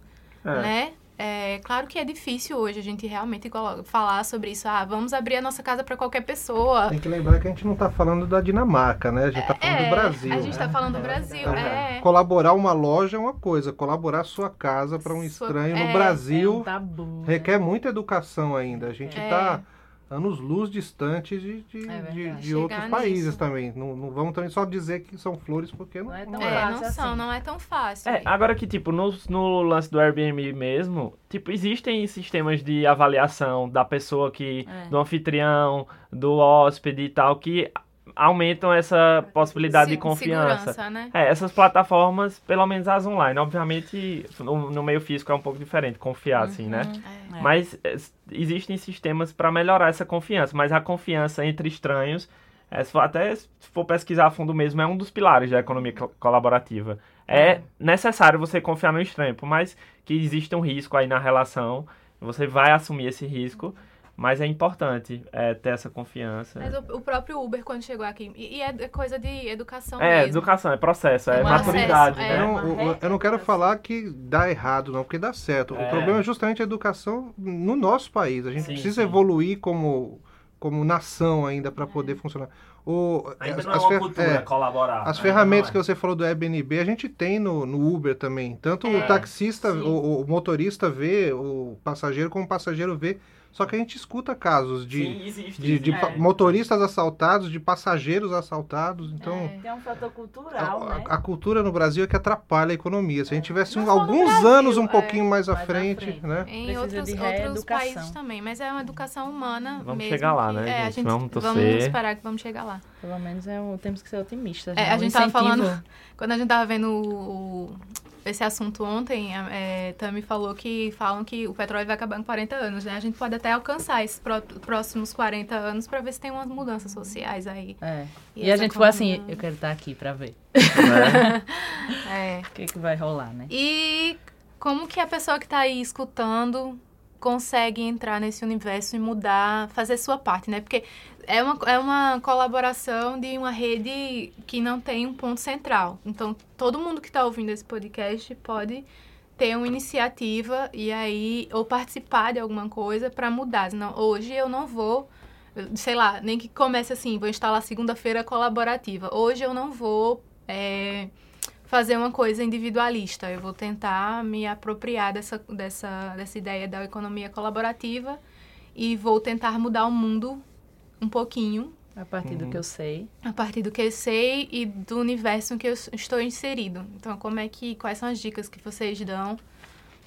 É. né é claro que é difícil hoje a gente realmente falar sobre isso ah vamos abrir a nossa casa para qualquer pessoa Tem que lembrar que a gente não está falando da Dinamarca, né? A gente está falando do Brasil. a gente né? está falando do Brasil Então, é Colaborar uma loja é uma coisa, colaborar a sua casa para um Sua- estranho é, no É Brasil um tabu. né? requer muita educação ainda. A gente É. está anos luz distantes de, de, É de- de outros países nisso. também. Não, não vamos também só dizer que são flores, porque não, Não é não tão é. É, fácil não são, assim. não é tão fácil. É, agora que, tipo, no, no lance do Airbnb mesmo, tipo, existem sistemas de avaliação da pessoa que, É. do anfitrião, do hóspede e tal, que aumentam essa possibilidade de confiança. Né? É, essas plataformas, pelo menos as online, obviamente no, no meio físico é um pouco diferente, confiar assim, né? É. É. Mas é, existem sistemas para melhorar essa confiança, mas a confiança entre estranhos, é, se for- até se for pesquisar a fundo mesmo, é um dos pilares da economia co- colaborativa. É necessário você confiar no estranho, por mais que exista um risco aí na relação, você vai assumir esse risco, mas é importante é, ter essa confiança. Mas o, o próprio Uber, quando chegou aqui, e, e é coisa de educação É, mesmo. educação, é processo, é É maturidade, acesso, né? é. Eu não, eu- eu não quero falar que dá errado, não, porque dá certo. É. O problema é justamente a educação no nosso país. A gente Sim, precisa sim. evoluir como, como nação ainda para poder funcionar. O, Ainda as- não é uma fer- cultura é, colaborar. As ferramentas não que é. você falou do Airbnb, a gente tem no, no Uber também. Tanto o É, taxista, sim. o, o motorista vê, o passageiro, como o passageiro vê. Só que a gente escuta casos de, Sim, existe, de, de pa- motoristas assaltados, de passageiros assaltados. Então, É. Tem um fator a, cultural, né? a- a cultura no Brasil é que atrapalha a economia. Se a gente tivesse Não um- alguns Brasil, anos um é. pouquinho mais à Mais à frente, frente. né? Em Precisa outros, outros países também, mas é uma educação humana Vamos mesmo. chegar lá, que- né, É, a gente? gente, Vamos vamos, esperar que vamos chegar lá. Pelo menos é um, temos que ser otimistas. É, né? a gente tava incentivo. falando- Quando a gente tava vendo o- o- esse assunto ontem, é, Tami falou que falam que o petróleo vai acabar em 40 anos, né? A gente pode até alcançar esses pró- próximos 40 anos para ver se tem umas mudanças sociais aí. É. E E, a gente foi assim, eu quero estar aqui pra ver? É. o que, que vai rolar, né? E como que a pessoa que tá aí escutando consegue entrar nesse universo e mudar, fazer sua parte, né? Porque é uma, é uma colaboração de uma rede que não tem um ponto central. Então, todo mundo que está ouvindo esse podcast pode ter uma iniciativa e aí ou participar de alguma coisa para mudar. Não, hoje eu não vou sei lá, nem que comece assim, vou instalar segunda-feira colaborativa. Hoje eu não vou é, fazer uma coisa individualista. Eu vou tentar me apropriar dessa, dessa, dessa ideia da economia colaborativa e vou tentar mudar o mundo um pouquinho A partir do que eu sei. a partir do que eu sei e do universo em que eu estou inserido. Então, como é que quais são as dicas que vocês dão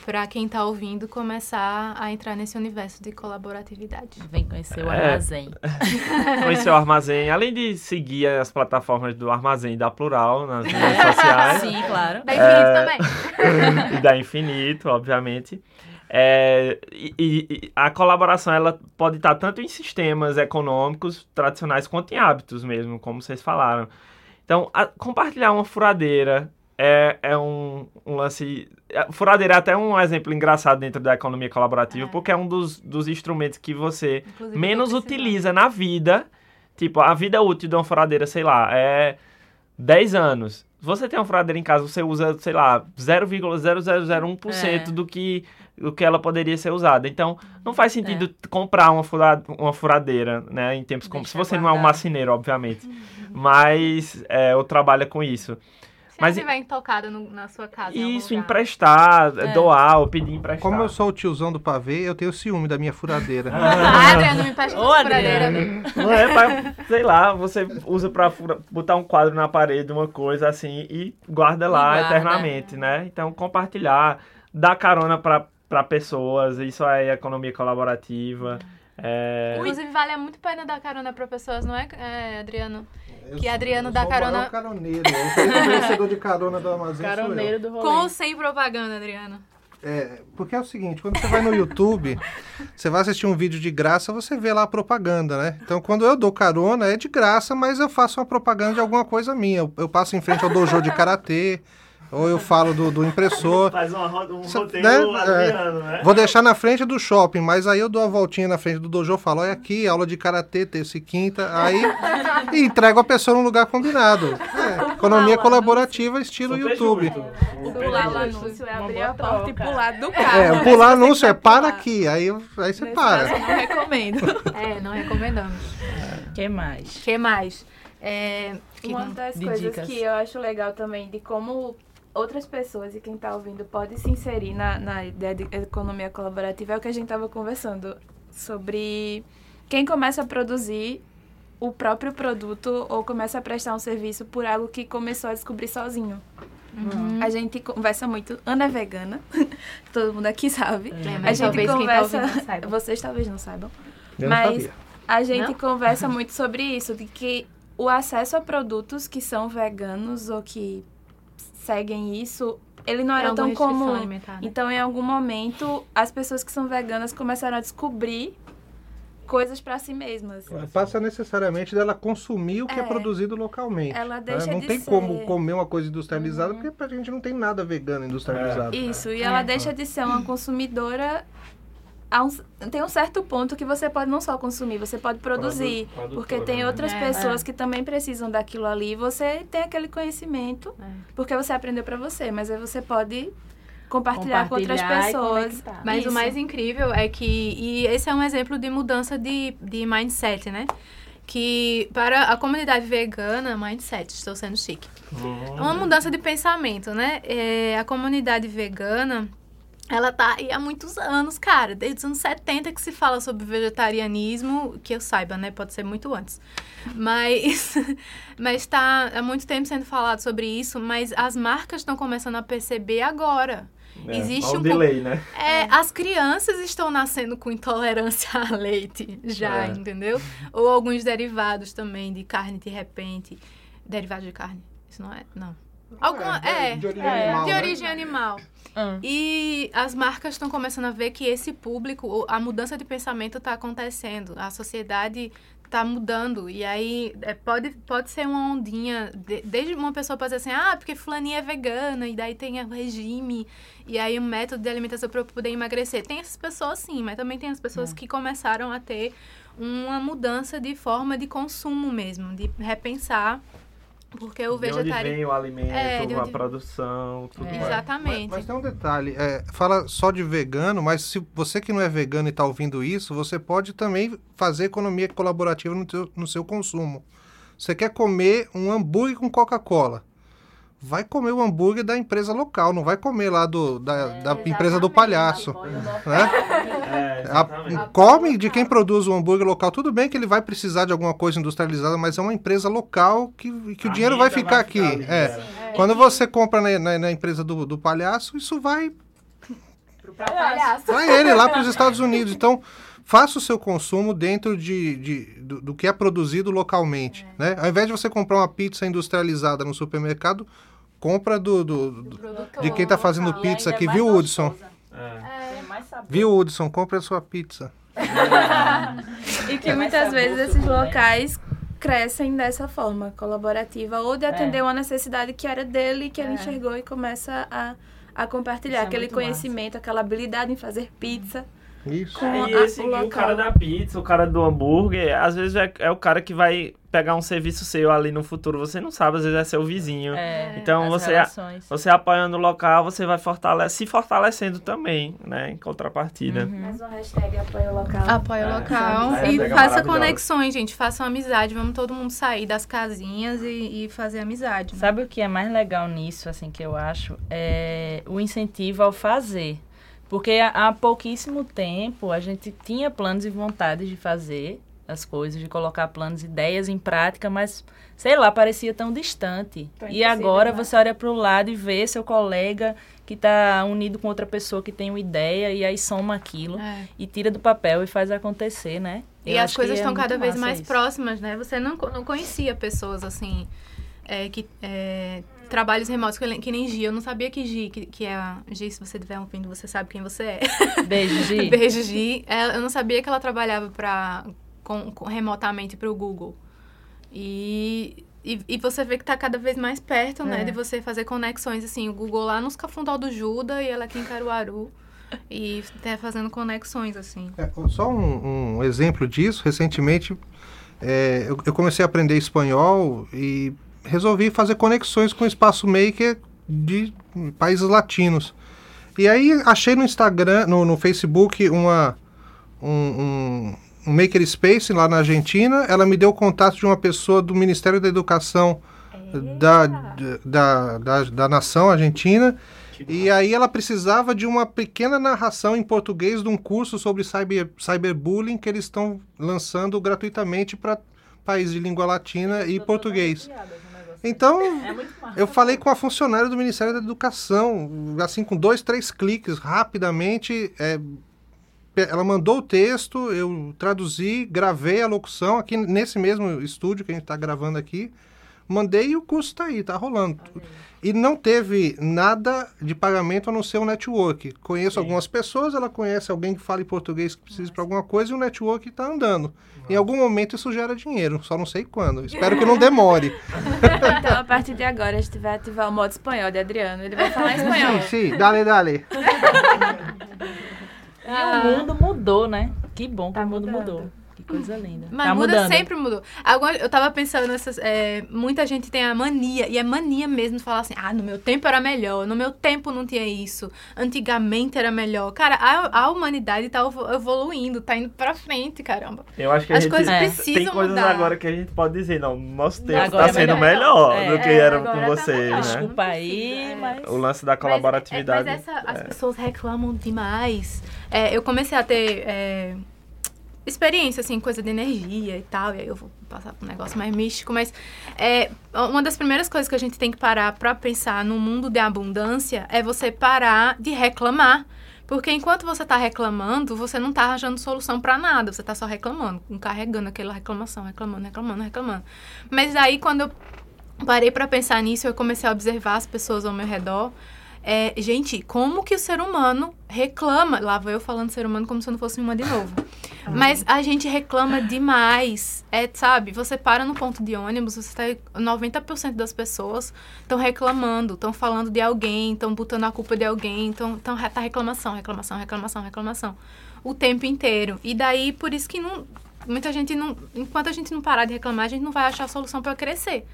para quem está ouvindo começar a entrar nesse universo de colaboratividade? Vem conhecer o É. armazém. Conhecer o Armazém, além de seguir as plataformas do Armazém da Plural nas redes sociais. Sim, claro. Da Infinito também. e da Infinito, obviamente. É, e, e- e a colaboração ela pode estar tanto em sistemas econômicos tradicionais quanto em hábitos mesmo, como vocês falaram. Então, a- compartilhar uma furadeira é, é um, um lance. a Furadeira é até um exemplo engraçado dentro da economia colaborativa, porque é um dos, dos instrumentos que você Inclusive, menos utiliza na vida. Tipo, a vida útil de uma furadeira, sei lá, é 10 anos. Se você tem uma furadeira em casa, você usa, sei lá, 0,0001% É. do que do que ela poderia ser usada. Então, não faz sentido comprar uma, fura, uma furadeira, né, em tempos como... Se você não é um marceneiro, obviamente. Mas, é, ou trabalha com isso. Se Mas- ela estiver intocada no- na sua casa. Isso, emprestar, É. doar ou pedir emprestar. Como eu sou o tiozão do pavê, eu tenho ciúme da minha furadeira. Ah, Adriano, me empresta furadeira. Adriano. Não é pra, sei lá, você usa pra fura- botar um quadro na parede, uma coisa assim, e guarda lá E guarda. eternamente, né? Então, compartilhar, dar carona pra, pra pessoas, isso é economia colaborativa. É... Inclusive, vale muito a pena dar carona para pessoas, não é, é, Adriano? Eu Que sou- Adriano eu dá sou o carona- caroneiro. O vencedor de carona do armazém sou eu. Caroneiro do rolê. Com ou sem propaganda, Adriano? É, porque é o seguinte, quando você vai no YouTube, você vai assistir um vídeo de graça, você vê lá a propaganda, né? Então, quando eu dou carona, é de graça, mas eu faço uma propaganda de alguma coisa minha. Eu, eu passo em frente ao dojo de karatê, ou eu falo do, do impressor. Faz uma roda- um Cê- roteiro né? adriano, né? Vou deixar na frente do shopping, mas aí eu dou a voltinha na frente do dojo, falo, olha aqui, aula de karatê, terça e quinta, aí e entrego a pessoa no lugar combinado. É, economia colaborativa, estilo Super YouTube. O pular o anúncio é abrir a porta e pular do carro. É, o né? pular anúncio é para aqui, aí, aí você Nesse para. caso, eu não recomendo. É, não recomendamos. O que mais? O que mais? É, que Uma das coisas dicas. que eu acho legal também de como outras pessoas e quem está ouvindo pode se inserir na, na ideia de economia colaborativa é o que a gente estava conversando sobre quem começa a produzir o próprio produto ou começa a prestar um serviço por algo que começou a descobrir sozinho. Uhum. A gente conversa muito. Ana é vegana, todo mundo aqui sabe. É, A gente talvez quem tá conversa. ouvindo não saiba. Vocês talvez não saibam. Eu não Mas sabia. a gente Não? conversa muito sobre isso, de que o acesso a produtos que são veganos ou que seguem isso, ele não era alguma tão comum. alimentar, né? Então, em algum momento, as pessoas que são veganas começaram a descobrir coisas para si mesmas. Passa necessariamente dela consumir o que é, É. produzido localmente. Ela né? deixa Não de tem ser- como comer uma coisa industrializada, porque pra gente não tem nada vegano industrializado. Isso, e ela deixa de ser uma consumidora. A um, tem um certo ponto que você pode não só consumir, você pode produzir. Produ- porque produtora, tem né? outras É, pessoas que também precisam daquilo ali. Você tem aquele conhecimento, É. porque você aprendeu pra você, mas aí você pode compartilhar, com outras Compartilhar e pessoas. Mas Isso. o mais incrível é que, e esse é um exemplo de mudança de, de mindset, né? Que para a comunidade vegana, mindset, estou sendo chique. É uma mudança de pensamento, né? É, a comunidade vegana, ela tá aí há muitos anos, cara. Desde os anos 70 que se fala sobre vegetarianismo, que eu saiba, né? Pode ser muito antes. Mas, mas tá há muito tempo sendo falado sobre isso, mas as marcas estão começando a perceber agora. É, Existe um delay, né? É, as crianças estão nascendo com intolerância a leite já, É. entendeu? Ou alguns derivados também de carne de repente. Derivado de carne. Isso não é? Não. Alguma, é, de origem é, animal. de né? origem animal. Hum. E as marcas estão começando a ver que esse público, o- a mudança de pensamento está acontecendo. A sociedade está mudando. E aí é, pode, pode ser uma ondinha. de- desde uma pessoa pode dizer assim, ah, porque fulaninha é vegana, e daí tem o regime, e aí um método de alimentação para poder emagrecer. Tem essas pessoas sim, mas também tem as pessoas que começaram a ter uma mudança de forma de consumo mesmo, de repensar Porque o De onde vegetariano. vem o alimento, É, de a onde- produção, tudo mais. Exatamente. Mas, mas tem um detalhe, é, fala só de vegano, mas se você que não é vegano e está ouvindo isso, você pode também fazer economia colaborativa no, teu- no seu consumo. Você quer comer um hambúrguer com Coca-Cola? Vai comer o hambúrguer da empresa local, não vai comer lá do, da, da empresa do palhaço. Né? É, A- come de quem produz o hambúrguer local. Tudo bem que ele vai precisar de alguma coisa industrializada, mas é uma empresa local que, que o dinheiro vai ficar vai aqui. ficar é. né? Quando você compra na, na- na empresa do, do palhaço, isso vai Palhaço. para ele lá para os Estados Unidos. Então, faça o seu consumo dentro de, de- do, do que é produzido localmente. Né? Ao invés de você comprar uma pizza industrializada no supermercado, compra do, do- do- de quem está fazendo E pizza aqui, é viu, Hudson? É. Mais sabor. Viu, Hudson? Compre a sua pizza. E que É muitas vezes esses locais crescem dessa forma, colaborativa, ou de atender É. uma necessidade que era dele, que ele enxergou e começa a, a compartilhar Isso é aquele conhecimento, aquela habilidade em fazer pizza. Isso. Com E esse, o o local. cara da pizza, o cara do hambúrguer, às vezes é, é o cara que vai pegar um serviço seu ali no futuro. Você não sabe, às vezes é seu vizinho. É, Então as você- relações. Você apoiando o local, você vai fortale se fortalecendo também, né? Em contrapartida. Mais uma hashtag apoio local. Apoio É, local. é e faça conexões, gente. Façam amizade. Vamos todo mundo sair das casinhas e, e fazer amizade. né? Sabe o que é mais legal nisso, assim, que eu acho? É o incentivo ao fazer. Porque há há pouquíssimo tempo a gente tinha planos e vontade de fazer as coisas, de colocar planos, ideias em prática, mas, sei lá, parecia tão distante. E agora né? você olha para o lado e vê seu colega que está unido com outra pessoa que tem uma ideia e aí soma aquilo É. e tira do papel e faz acontecer, né? E Eu as acho coisas que é estão cada vez mais isso. próximas, né? Você não, não conhecia pessoas assim, é, que é, trabalhos remotos, que, nem Gi. Eu não sabia que Gi, que, que é a Gi, se você estiver ouvindo, você sabe quem você é. Beijo, Gi. Beijo, Gi. Eu não sabia que ela trabalhava pra, com, com- remotamente para o Google. E, e, e você vê que tá cada vez mais perto, né? É. De você fazer conexões, assim. O Google lá nos Cafundó do Juda e ela aqui em Caruaru. E tá fazendo conexões, assim. É, só um, um exemplo disso, recentemente é, eu, eu comecei a aprender espanhol e resolvi fazer conexões com o espaço maker de países latinos. E aí achei no Instagram, no, no Facebook, uma, um, um, makerspace lá na Argentina. Ela me deu o contato de uma pessoa do Ministério da Educação da, da, da, da nação argentina. E aí ela precisava de uma pequena narração em português de um curso sobre cyber, cyberbullying que eles estão lançando gratuitamente para países de língua latina e português. Então, É eu falei com a funcionária do Ministério da Educação, assim, com dois, três cliques, rapidamente. é, ela mandou o texto, eu traduzi, gravei a locução aqui nesse mesmo estúdio que a gente está gravando aqui. Mandei e o curso está aí, está rolando. E não teve nada de pagamento a não ser o network. Conheço algumas pessoas, ela conhece alguém que fala em português que precisa para alguma coisa e o network está andando. Em algum momento isso gera dinheiro, só não sei quando. Espero que não demore. Então, a partir de agora, a gente vai ativar o modo espanhol de Adriano. Ele vai falar espanhol. Sim, sim, dale, dale. E o mundo mudou, né? Que bom que Tá o mundo mudando. mudou. Que coisa linda. Mas tá muda, mudando. sempre mudou. Agora, eu tava pensando nessas. é, muita gente tem a mania, e é mania mesmo de falar assim: ah, no meu tempo era melhor, no meu tempo não tinha isso, antigamente era melhor. Cara, a, a humanidade tá evo- evoluindo, tá indo pra frente, caramba. Eu acho que a As gente coisas É. tem precisam coisas mudar. agora que a gente pode dizer, não, nosso tempo Agora está é sendo melhor. melhor É, do que é, era com tá vocês, melhor. né? Desculpa aí, é. mas... O lance da colaboratividade. Mas, é- mas essa, as é. pessoas reclamam demais. É, eu comecei a ter é, experiência, assim, coisa de energia e tal. E aí eu vou passar por um negócio mais místico. Mas é, uma das primeiras coisas que a gente tem que parar pra pensar no mundo de abundância é você parar de reclamar. Porque enquanto você tá reclamando, você não tá arranjando solução pra nada. Você tá só reclamando, carregando aquela reclamação, reclamando, reclamando, reclamando. Mas aí, quando eu parei pra pensar nisso, eu comecei a observar as pessoas ao meu redor. É, gente, como que o ser humano reclama? Lá vou eu falando ser humano como se eu não fosse uma de novo. Mas a gente reclama demais. É, sabe, você para no ponto de ônibus, você tá. 90% das pessoas estão reclamando, estão falando de alguém, estão botando a culpa de alguém, estão. Então, tá reclamação, reclamação, reclamação, reclamação. O tempo inteiro. E daí, por isso que não. Muita gente não. Enquanto a gente não parar de reclamar, a gente não vai achar solução para crescer.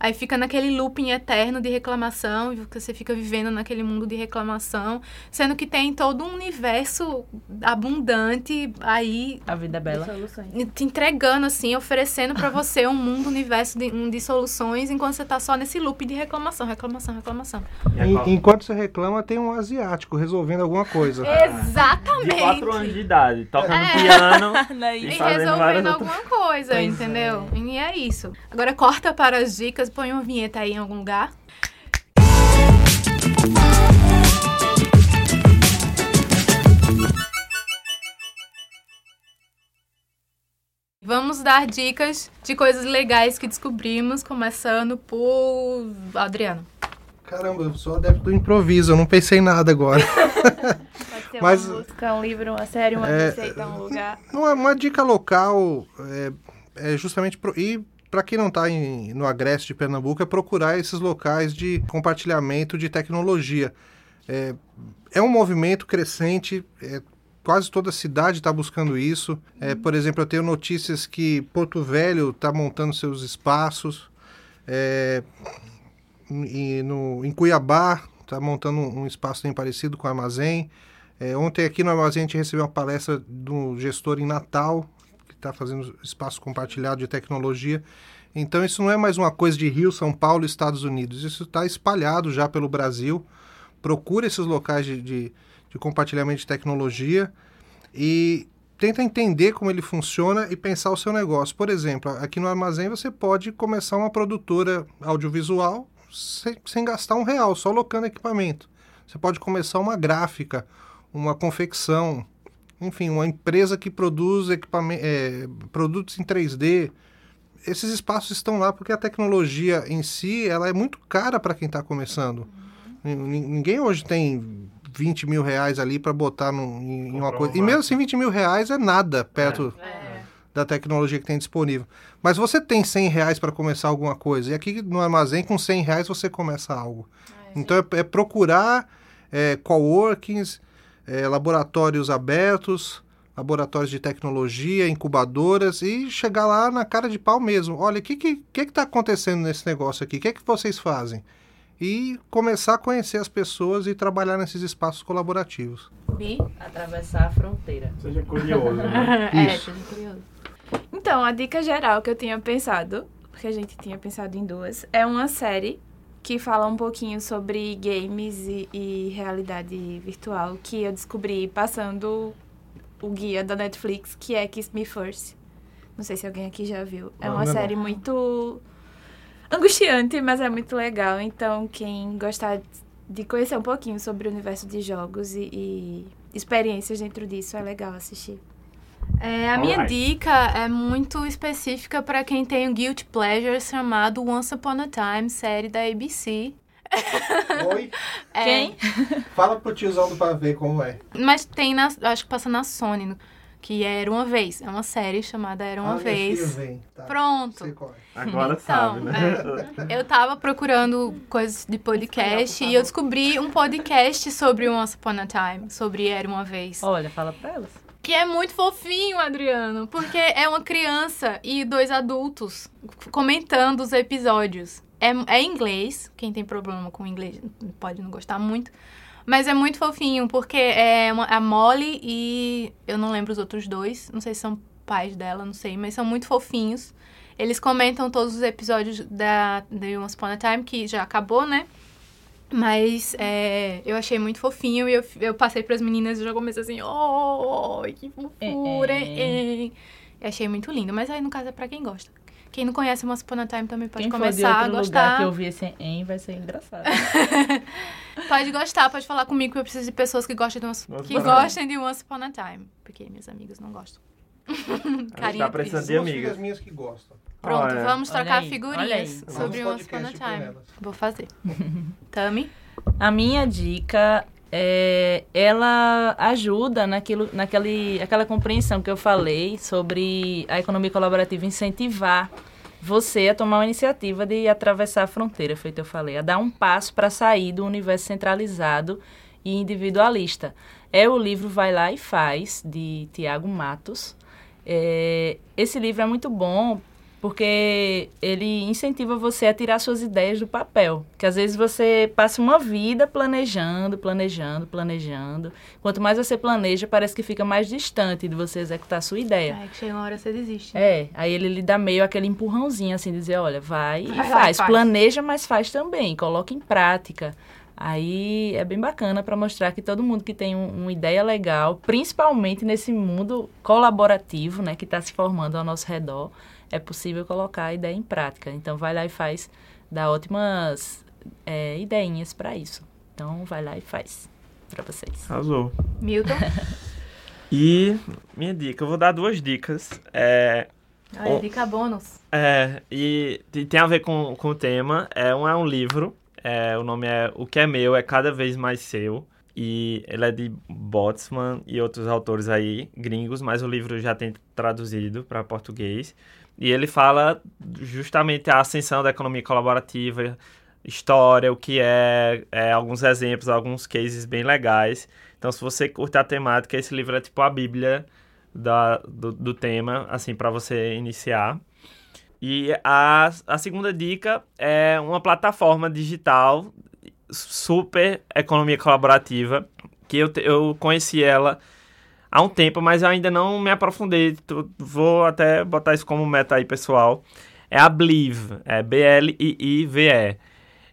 Aí fica naquele looping eterno de reclamação, você fica vivendo naquele mundo de reclamação, sendo que tem todo um universo abundante aí A vida é bela. Soluções. te entregando assim, oferecendo pra você um mundo, um universo de, um de soluções, enquanto você tá só nesse loop de reclamação, reclamação, reclamação. E enquanto você reclama, tem um asiático resolvendo alguma coisa. Exatamente. De 4 anos de idade, tocando É. piano. É E E resolvendo outras- alguma coisa, Pois entendeu? E é isso. Agora corta para as dicas, põe uma vinheta aí em algum lugar. Vamos dar dicas de coisas legais que descobrimos, começando por Adriano. Caramba, eu sou adepto do improviso, eu não pensei em nada agora. Pode ser Mas- uma música, um livro, uma série, uma É, receita, um lugar. Uma, uma dica local é, é justamente pro, e para quem não está no Agreste de Pernambuco é procurar esses locais de compartilhamento de tecnologia. É, é um movimento crescente, é, quase toda a cidade está buscando isso. É, por exemplo, eu tenho notícias que Porto Velho está montando seus espaços. É, e no, em Cuiabá está montando um, espaço bem parecido com o Armazém. É, ontem aqui no Armazém a gente recebeu uma palestra do gestor em Natal, está fazendo espaço compartilhado de tecnologia. Então isso não é mais uma coisa de Rio, São Paulo Estados Unidos. Isso está espalhado já pelo Brasil. Procura esses locais de, de, de compartilhamento de tecnologia e tenta entender como ele funciona e pensar o seu negócio. Por exemplo, aqui no Armazém você pode começar uma produtora audiovisual sem, sem gastar um real, só alocando equipamento. Você pode começar uma gráfica, uma confecção, enfim, uma empresa que produz é, produtos em 3D. Esses espaços estão lá porque a tecnologia em si ela é muito cara para quem está começando. Nin- Ninguém hoje tem 20 mil reais ali para botar num- em, em uma coisa. E mesmo assim, 20 mil reais é nada perto da tecnologia que tem disponível. Mas você tem 100 reais para começar alguma coisa. E aqui no armazém, com 100 reais, você começa algo. Então, é, é procurar é, coworkings, é, laboratórios abertos, laboratórios de tecnologia, incubadoras e chegar lá na cara de pau mesmo. Olha, o que está que, que que tá acontecendo nesse negócio aqui? O que, é que vocês fazem? E começar a conhecer as pessoas e trabalhar nesses espaços colaborativos. Bi? Atravessar a fronteira. Seja curioso, né? É, seja curioso. Então, a dica geral que eu tinha pensado, porque a gente tinha pensado em duas, é uma série que fala um pouquinho sobre games e, e realidade virtual que eu descobri passando o guia da Netflix, que é Kiss Me First. Não sei se alguém aqui já viu. É Não, uma não. série muito angustiante, mas é muito legal. Então, quem gostar de conhecer um pouquinho sobre o universo de jogos e, e experiências dentro disso, é legal assistir. É, a minha Alright. dica é muito específica para quem tem um guilty pleasure chamado Once Upon a Time, série da ABC. Oi, É, Quem? fala pro tiozão do pavê como é. Mas tem na, acho que passa na Sony, que é Era Uma Vez. É uma série chamada Era Uma Ah, Vez. vem, tá. Pronto. Sei qual é. Agora Então, sabe, né? Eu tava procurando coisas de podcast e eu descobri um podcast sobre Once Upon a Time, sobre Era Uma Vez. Olha, fala pra elas. Que é muito fofinho, Adriano, porque é uma criança e dois adultos comentando os episódios. É, é inglês, quem tem problema com inglês pode não gostar muito, mas é muito fofinho, porque é uma, a Molly e eu não lembro os outros dois, não sei se são pais dela, não sei, mas são muito fofinhos. Eles comentam todos os episódios da The Once Upon a Time, que já acabou, né? Mas é, eu achei muito fofinho e eu, eu passei para as meninas e já comecei assim, oh, que fofura, É, é. é. Eu achei muito lindo, mas aí no caso é pra quem gosta. Quem não conhece Once Upon a Time também pode Quem for de começar a outro lugar gostar. que eu vi esse em vai ser engraçado. Pode gostar, pode falar comigo que eu preciso de pessoas que gostem de Once, que Upon a gostem de Once Upon a Time. Porque minhas amigas não gostam. A gente Carinha tá precisando de amigas. minhas que gostam. Pronto, Olha, vamos trocar aí, figurinhas sobre Once Upon a Time. Vou fazer. Tami? A minha dica é ela ajuda naquilo, naquele, aquela compreensão que eu falei sobre a economia colaborativa incentivar você a tomar uma iniciativa de atravessar a fronteira, feito eu falei, a dar um passo para sair do universo centralizado e individualista. É o livro Vai Lá e Faz, de Tiago Matos. É, esse livro é muito bom porque ele incentiva você a tirar suas ideias do papel. Que às vezes você passa uma vida planejando, planejando, planejando. Quanto mais você planeja, parece que fica mais distante de você executar a sua ideia. É, que chega uma hora você desiste. É, aí ele lhe dá meio aquele empurrãozinho, assim, dizer, olha, vai e Vai lá, faz. faz. Planeja, mas faz também, coloca em prática. Aí é bem bacana para mostrar que todo mundo que tem um- uma ideia legal, principalmente nesse mundo colaborativo, né, que está se formando ao nosso redor, é possível colocar a ideia em prática. Então vai lá e faz, dá ótimas é, ideinhas para isso. Então vai lá e faz para vocês. Arrasou. Milton, E minha dica, eu vou dar duas dicas. É, olha, Oh. dica bônus. É, e te- tem a ver com, com o tema. É, um é um livro, é, o nome é O Que é Meu é Cada Vez Mais Seu. E ele é de Botsman e outros autores aí, gringos, mas o livro já tem traduzido para português. E ele fala justamente a ascensão da economia colaborativa, história, o que é, é, alguns exemplos, alguns cases bem legais. Então, se você curte a temática, esse livro é tipo a bíblia da, do, do tema, assim, para você iniciar. E a, a segunda dica é uma plataforma digital super economia colaborativa, que eu, eu conheci ela há um tempo, mas eu ainda não me aprofundei. Vou até botar isso como meta aí, pessoal. É a Blive, é B-L-I-I-V-E.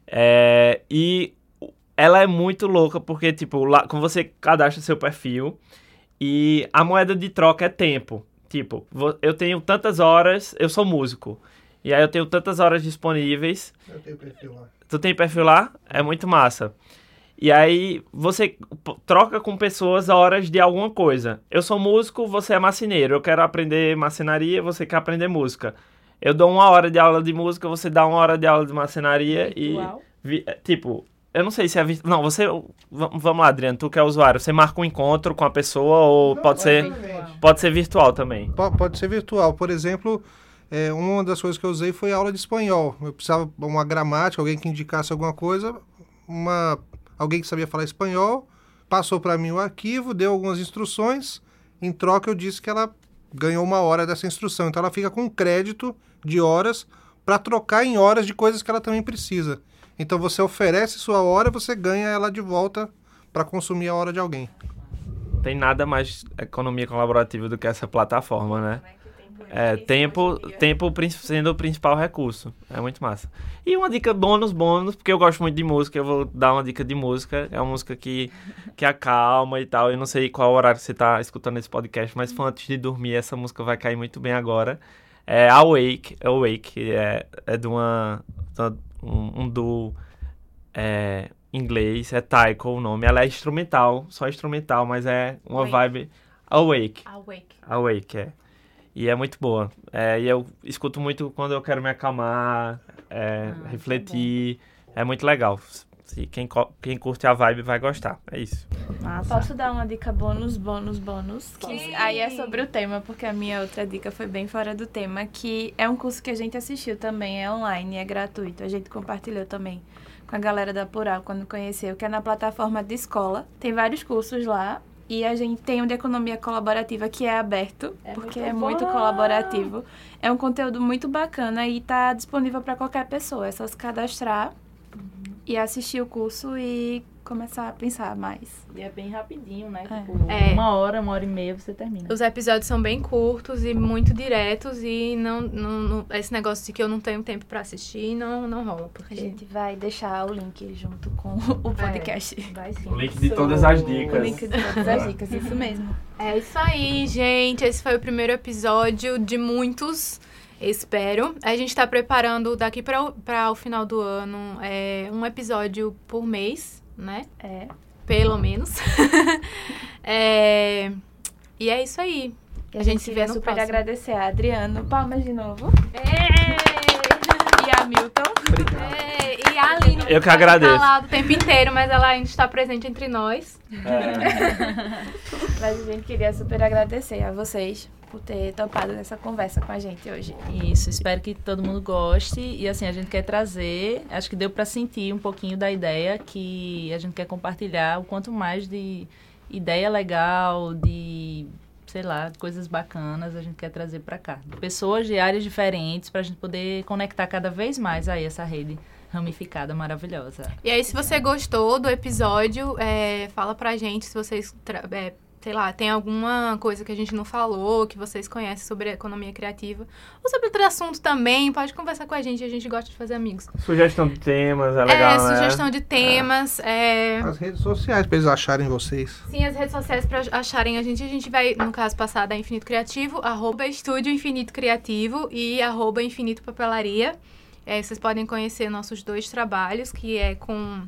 É, e ela é muito louca, porque, tipo, lá, quando você cadastra seu perfil, e a moeda de troca é tempo. Tipo, eu tenho tantas horas, eu sou músico. E aí eu tenho tantas horas disponíveis. Eu tenho perfil lá. Tu tem perfil lá? É muito massa. E aí você troca com pessoas horas de alguma coisa. Eu sou músico, você é marceneiro. Eu quero aprender marcenaria, você quer aprender música. Eu dou uma hora de aula de música, você dá uma hora de aula de marcenaria Virtual? e. vi- é, tipo, eu não sei se é. Não, você. Vamos lá, Adriano, tu que é usuário. Você marca um encontro com a pessoa ou pode ser. Pode ser virtual também. Po- Pode ser virtual. Por exemplo, é, uma das coisas que eu usei foi aula de espanhol. Eu precisava uma gramática, alguém que indicasse alguma coisa, uma alguém que sabia falar espanhol, passou para mim o arquivo, deu algumas instruções. Em troca, eu disse que ela ganhou uma hora dessa instrução. Então, ela fica com crédito de horas para trocar em horas de coisas que ela também precisa. Então, você oferece sua hora, você ganha ela de volta para consumir a hora de alguém. Tem nada mais economia colaborativa do que essa plataforma, né? É, tempo, tempo sendo o principal recurso. É muito massa. E uma dica bônus, bônus, porque eu gosto muito de música, eu vou dar uma dica de música. É uma música que, que acalma e tal. Eu não sei qual horário você tá escutando esse podcast, mas foi antes de dormir, essa música vai cair muito bem agora. É Awake, Awake, é, é de uma, de uma- um, um duo é, inglês, é Tycho o nome. Ela é instrumental, só instrumental, mas é uma Awake. vibe Awake. Awake. Awake, é. E é muito boa. É, e eu escuto muito quando eu quero me acalmar, é, Ah, refletir. É muito legal. Se quem, quem curte a vibe vai gostar. É isso. Massa. Posso dar uma dica bônus, bônus, bônus? Que Sim. aí é sobre o tema, porque a minha outra dica foi bem fora do tema, que é um curso que a gente assistiu também, é online, é gratuito. A gente compartilhou também com a galera da Plural quando conheceu, que é na plataforma de escola. Tem vários cursos lá. E a gente tem um de economia colaborativa que é aberto, É porque muito é muito bom! colaborativo. É um conteúdo muito bacana e tá disponível para qualquer pessoa. É só se cadastrar e assistir o curso e começar a pensar mais. E é bem rapidinho, né? É. Tipo, É. uma hora, uma hora e meia você termina. Os episódios são bem curtos e muito diretos e não, não, não- esse negócio de que eu não tenho tempo pra assistir não, não rola. A Porque... gente vai deixar o link junto com o podcast. Vai sim. O link de todas as dicas. O link de todas as dicas, isso mesmo. É isso aí, gente. Esse foi o primeiro episódio de muitos, espero. A gente tá preparando daqui para o final do ano é, um episódio por mês, né? É. Pelo menos. É, E é isso aí. E A gente se vê no super próximo. agradecer a Adriano. Palmas de novo. É, E a Milton. é, e a Aline Eu que agradeço. lá o tempo inteiro, mas ela ainda está presente entre nós. Mas a gente queria super agradecer a vocês por ter topado nessa conversa com a gente hoje. Isso, espero que todo mundo goste. E assim, a gente quer trazer, acho que deu para sentir um pouquinho da ideia que a gente quer compartilhar o quanto mais de ideia legal, de sei lá, coisas bacanas a gente quer trazer para cá. Pessoas de áreas diferentes para a gente poder conectar cada vez mais aí essa rede ramificada maravilhosa. E aí, se você gostou do episódio, é, fala pra gente se vocês, é, sei lá, tem alguma coisa que a gente não falou, que vocês conhecem sobre a economia criativa. Ou sobre outro assunto também, pode conversar com a gente, a gente gosta de fazer amigos. Sugestão de temas, é legal, é, né? sugestão de temas, é... As redes sociais, pra eles acharem vocês. Sim, as redes sociais pra acharem a gente, a gente vai, no caso, passar da Infinito Criativo, arroba Estúdio Infinito Criativo e arroba Infinito Papelaria. É, vocês podem conhecer nossos dois trabalhos, que é com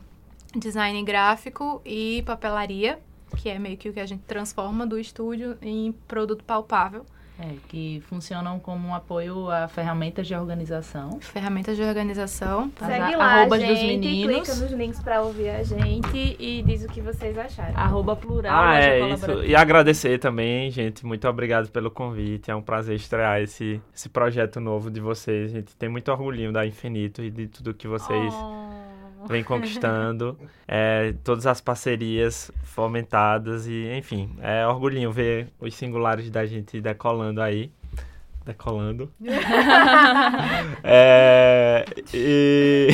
design gráfico e papelaria, que é meio que o que a gente transforma do estúdio em produto palpável. É, que funcionam como um apoio a ferramentas de organização. Ferramentas de organização. Segue a- lá arrobas a dos gente, meninos. clica nos links pra ouvir a gente e diz o que vocês acharam. Arroba plural, Ah, loja é isso. E agradecer também, gente. Muito obrigado pelo convite. É um prazer estrear esse, esse projeto novo de vocês. A gente tem muito orgulhinho da Infinito e de tudo que vocês vêm conquistando. É, todas as parcerias fomentadas e, enfim, é orgulhinho ver os singulares da gente decolando aí. Decolando. É, e,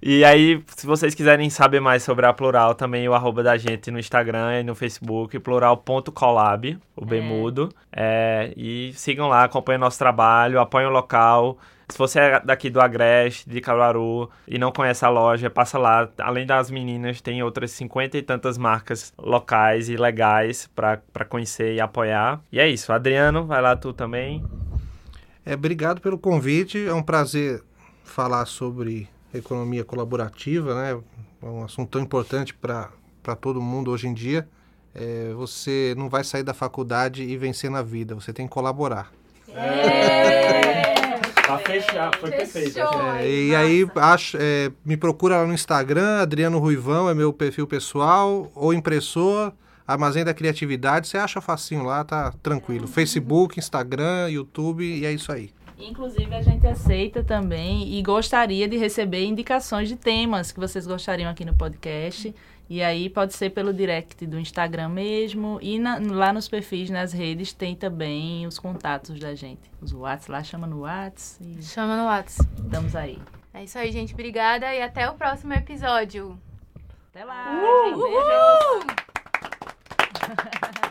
e aí, se vocês quiserem saber mais sobre a Plural, também o arroba da gente no Instagram e no Facebook, plural.collab, o É. Bemudo. É, e sigam lá, acompanhem nosso trabalho, apoiem o local. Se você é daqui do Agreste, de Caruaru, e não conhece a loja, passa lá. Além das meninas, tem outras cinquenta e tantas marcas locais e legais para conhecer e apoiar. E é isso. Adriano, vai lá tu também. É, obrigado pelo convite. É um prazer falar sobre economia colaborativa, né? É um assunto tão importante para todo mundo hoje em dia. É, você não vai sair da faculdade e vencer na vida, você tem que colaborar. Pra fechar, foi perfeito. É, e aí acho, é, me procura lá no Instagram, Adriano Ruivão é meu perfil pessoal, ou impressor, Armazém da Criatividade, você acha facinho lá, tá tranquilo. Facebook, Instagram, YouTube, e é isso aí. Inclusive, a gente aceita também e gostaria de receber indicações de temas que vocês gostariam aqui no podcast. E aí pode ser pelo direct do Instagram mesmo. E na- lá nos perfis, nas redes, tem também os contatos da gente. Os Whats lá, chama no Whats e Chama no WhatsApp. estamos aí. É isso aí, gente. Obrigada e até o próximo episódio. Até lá! Uhul! gente. Beijos!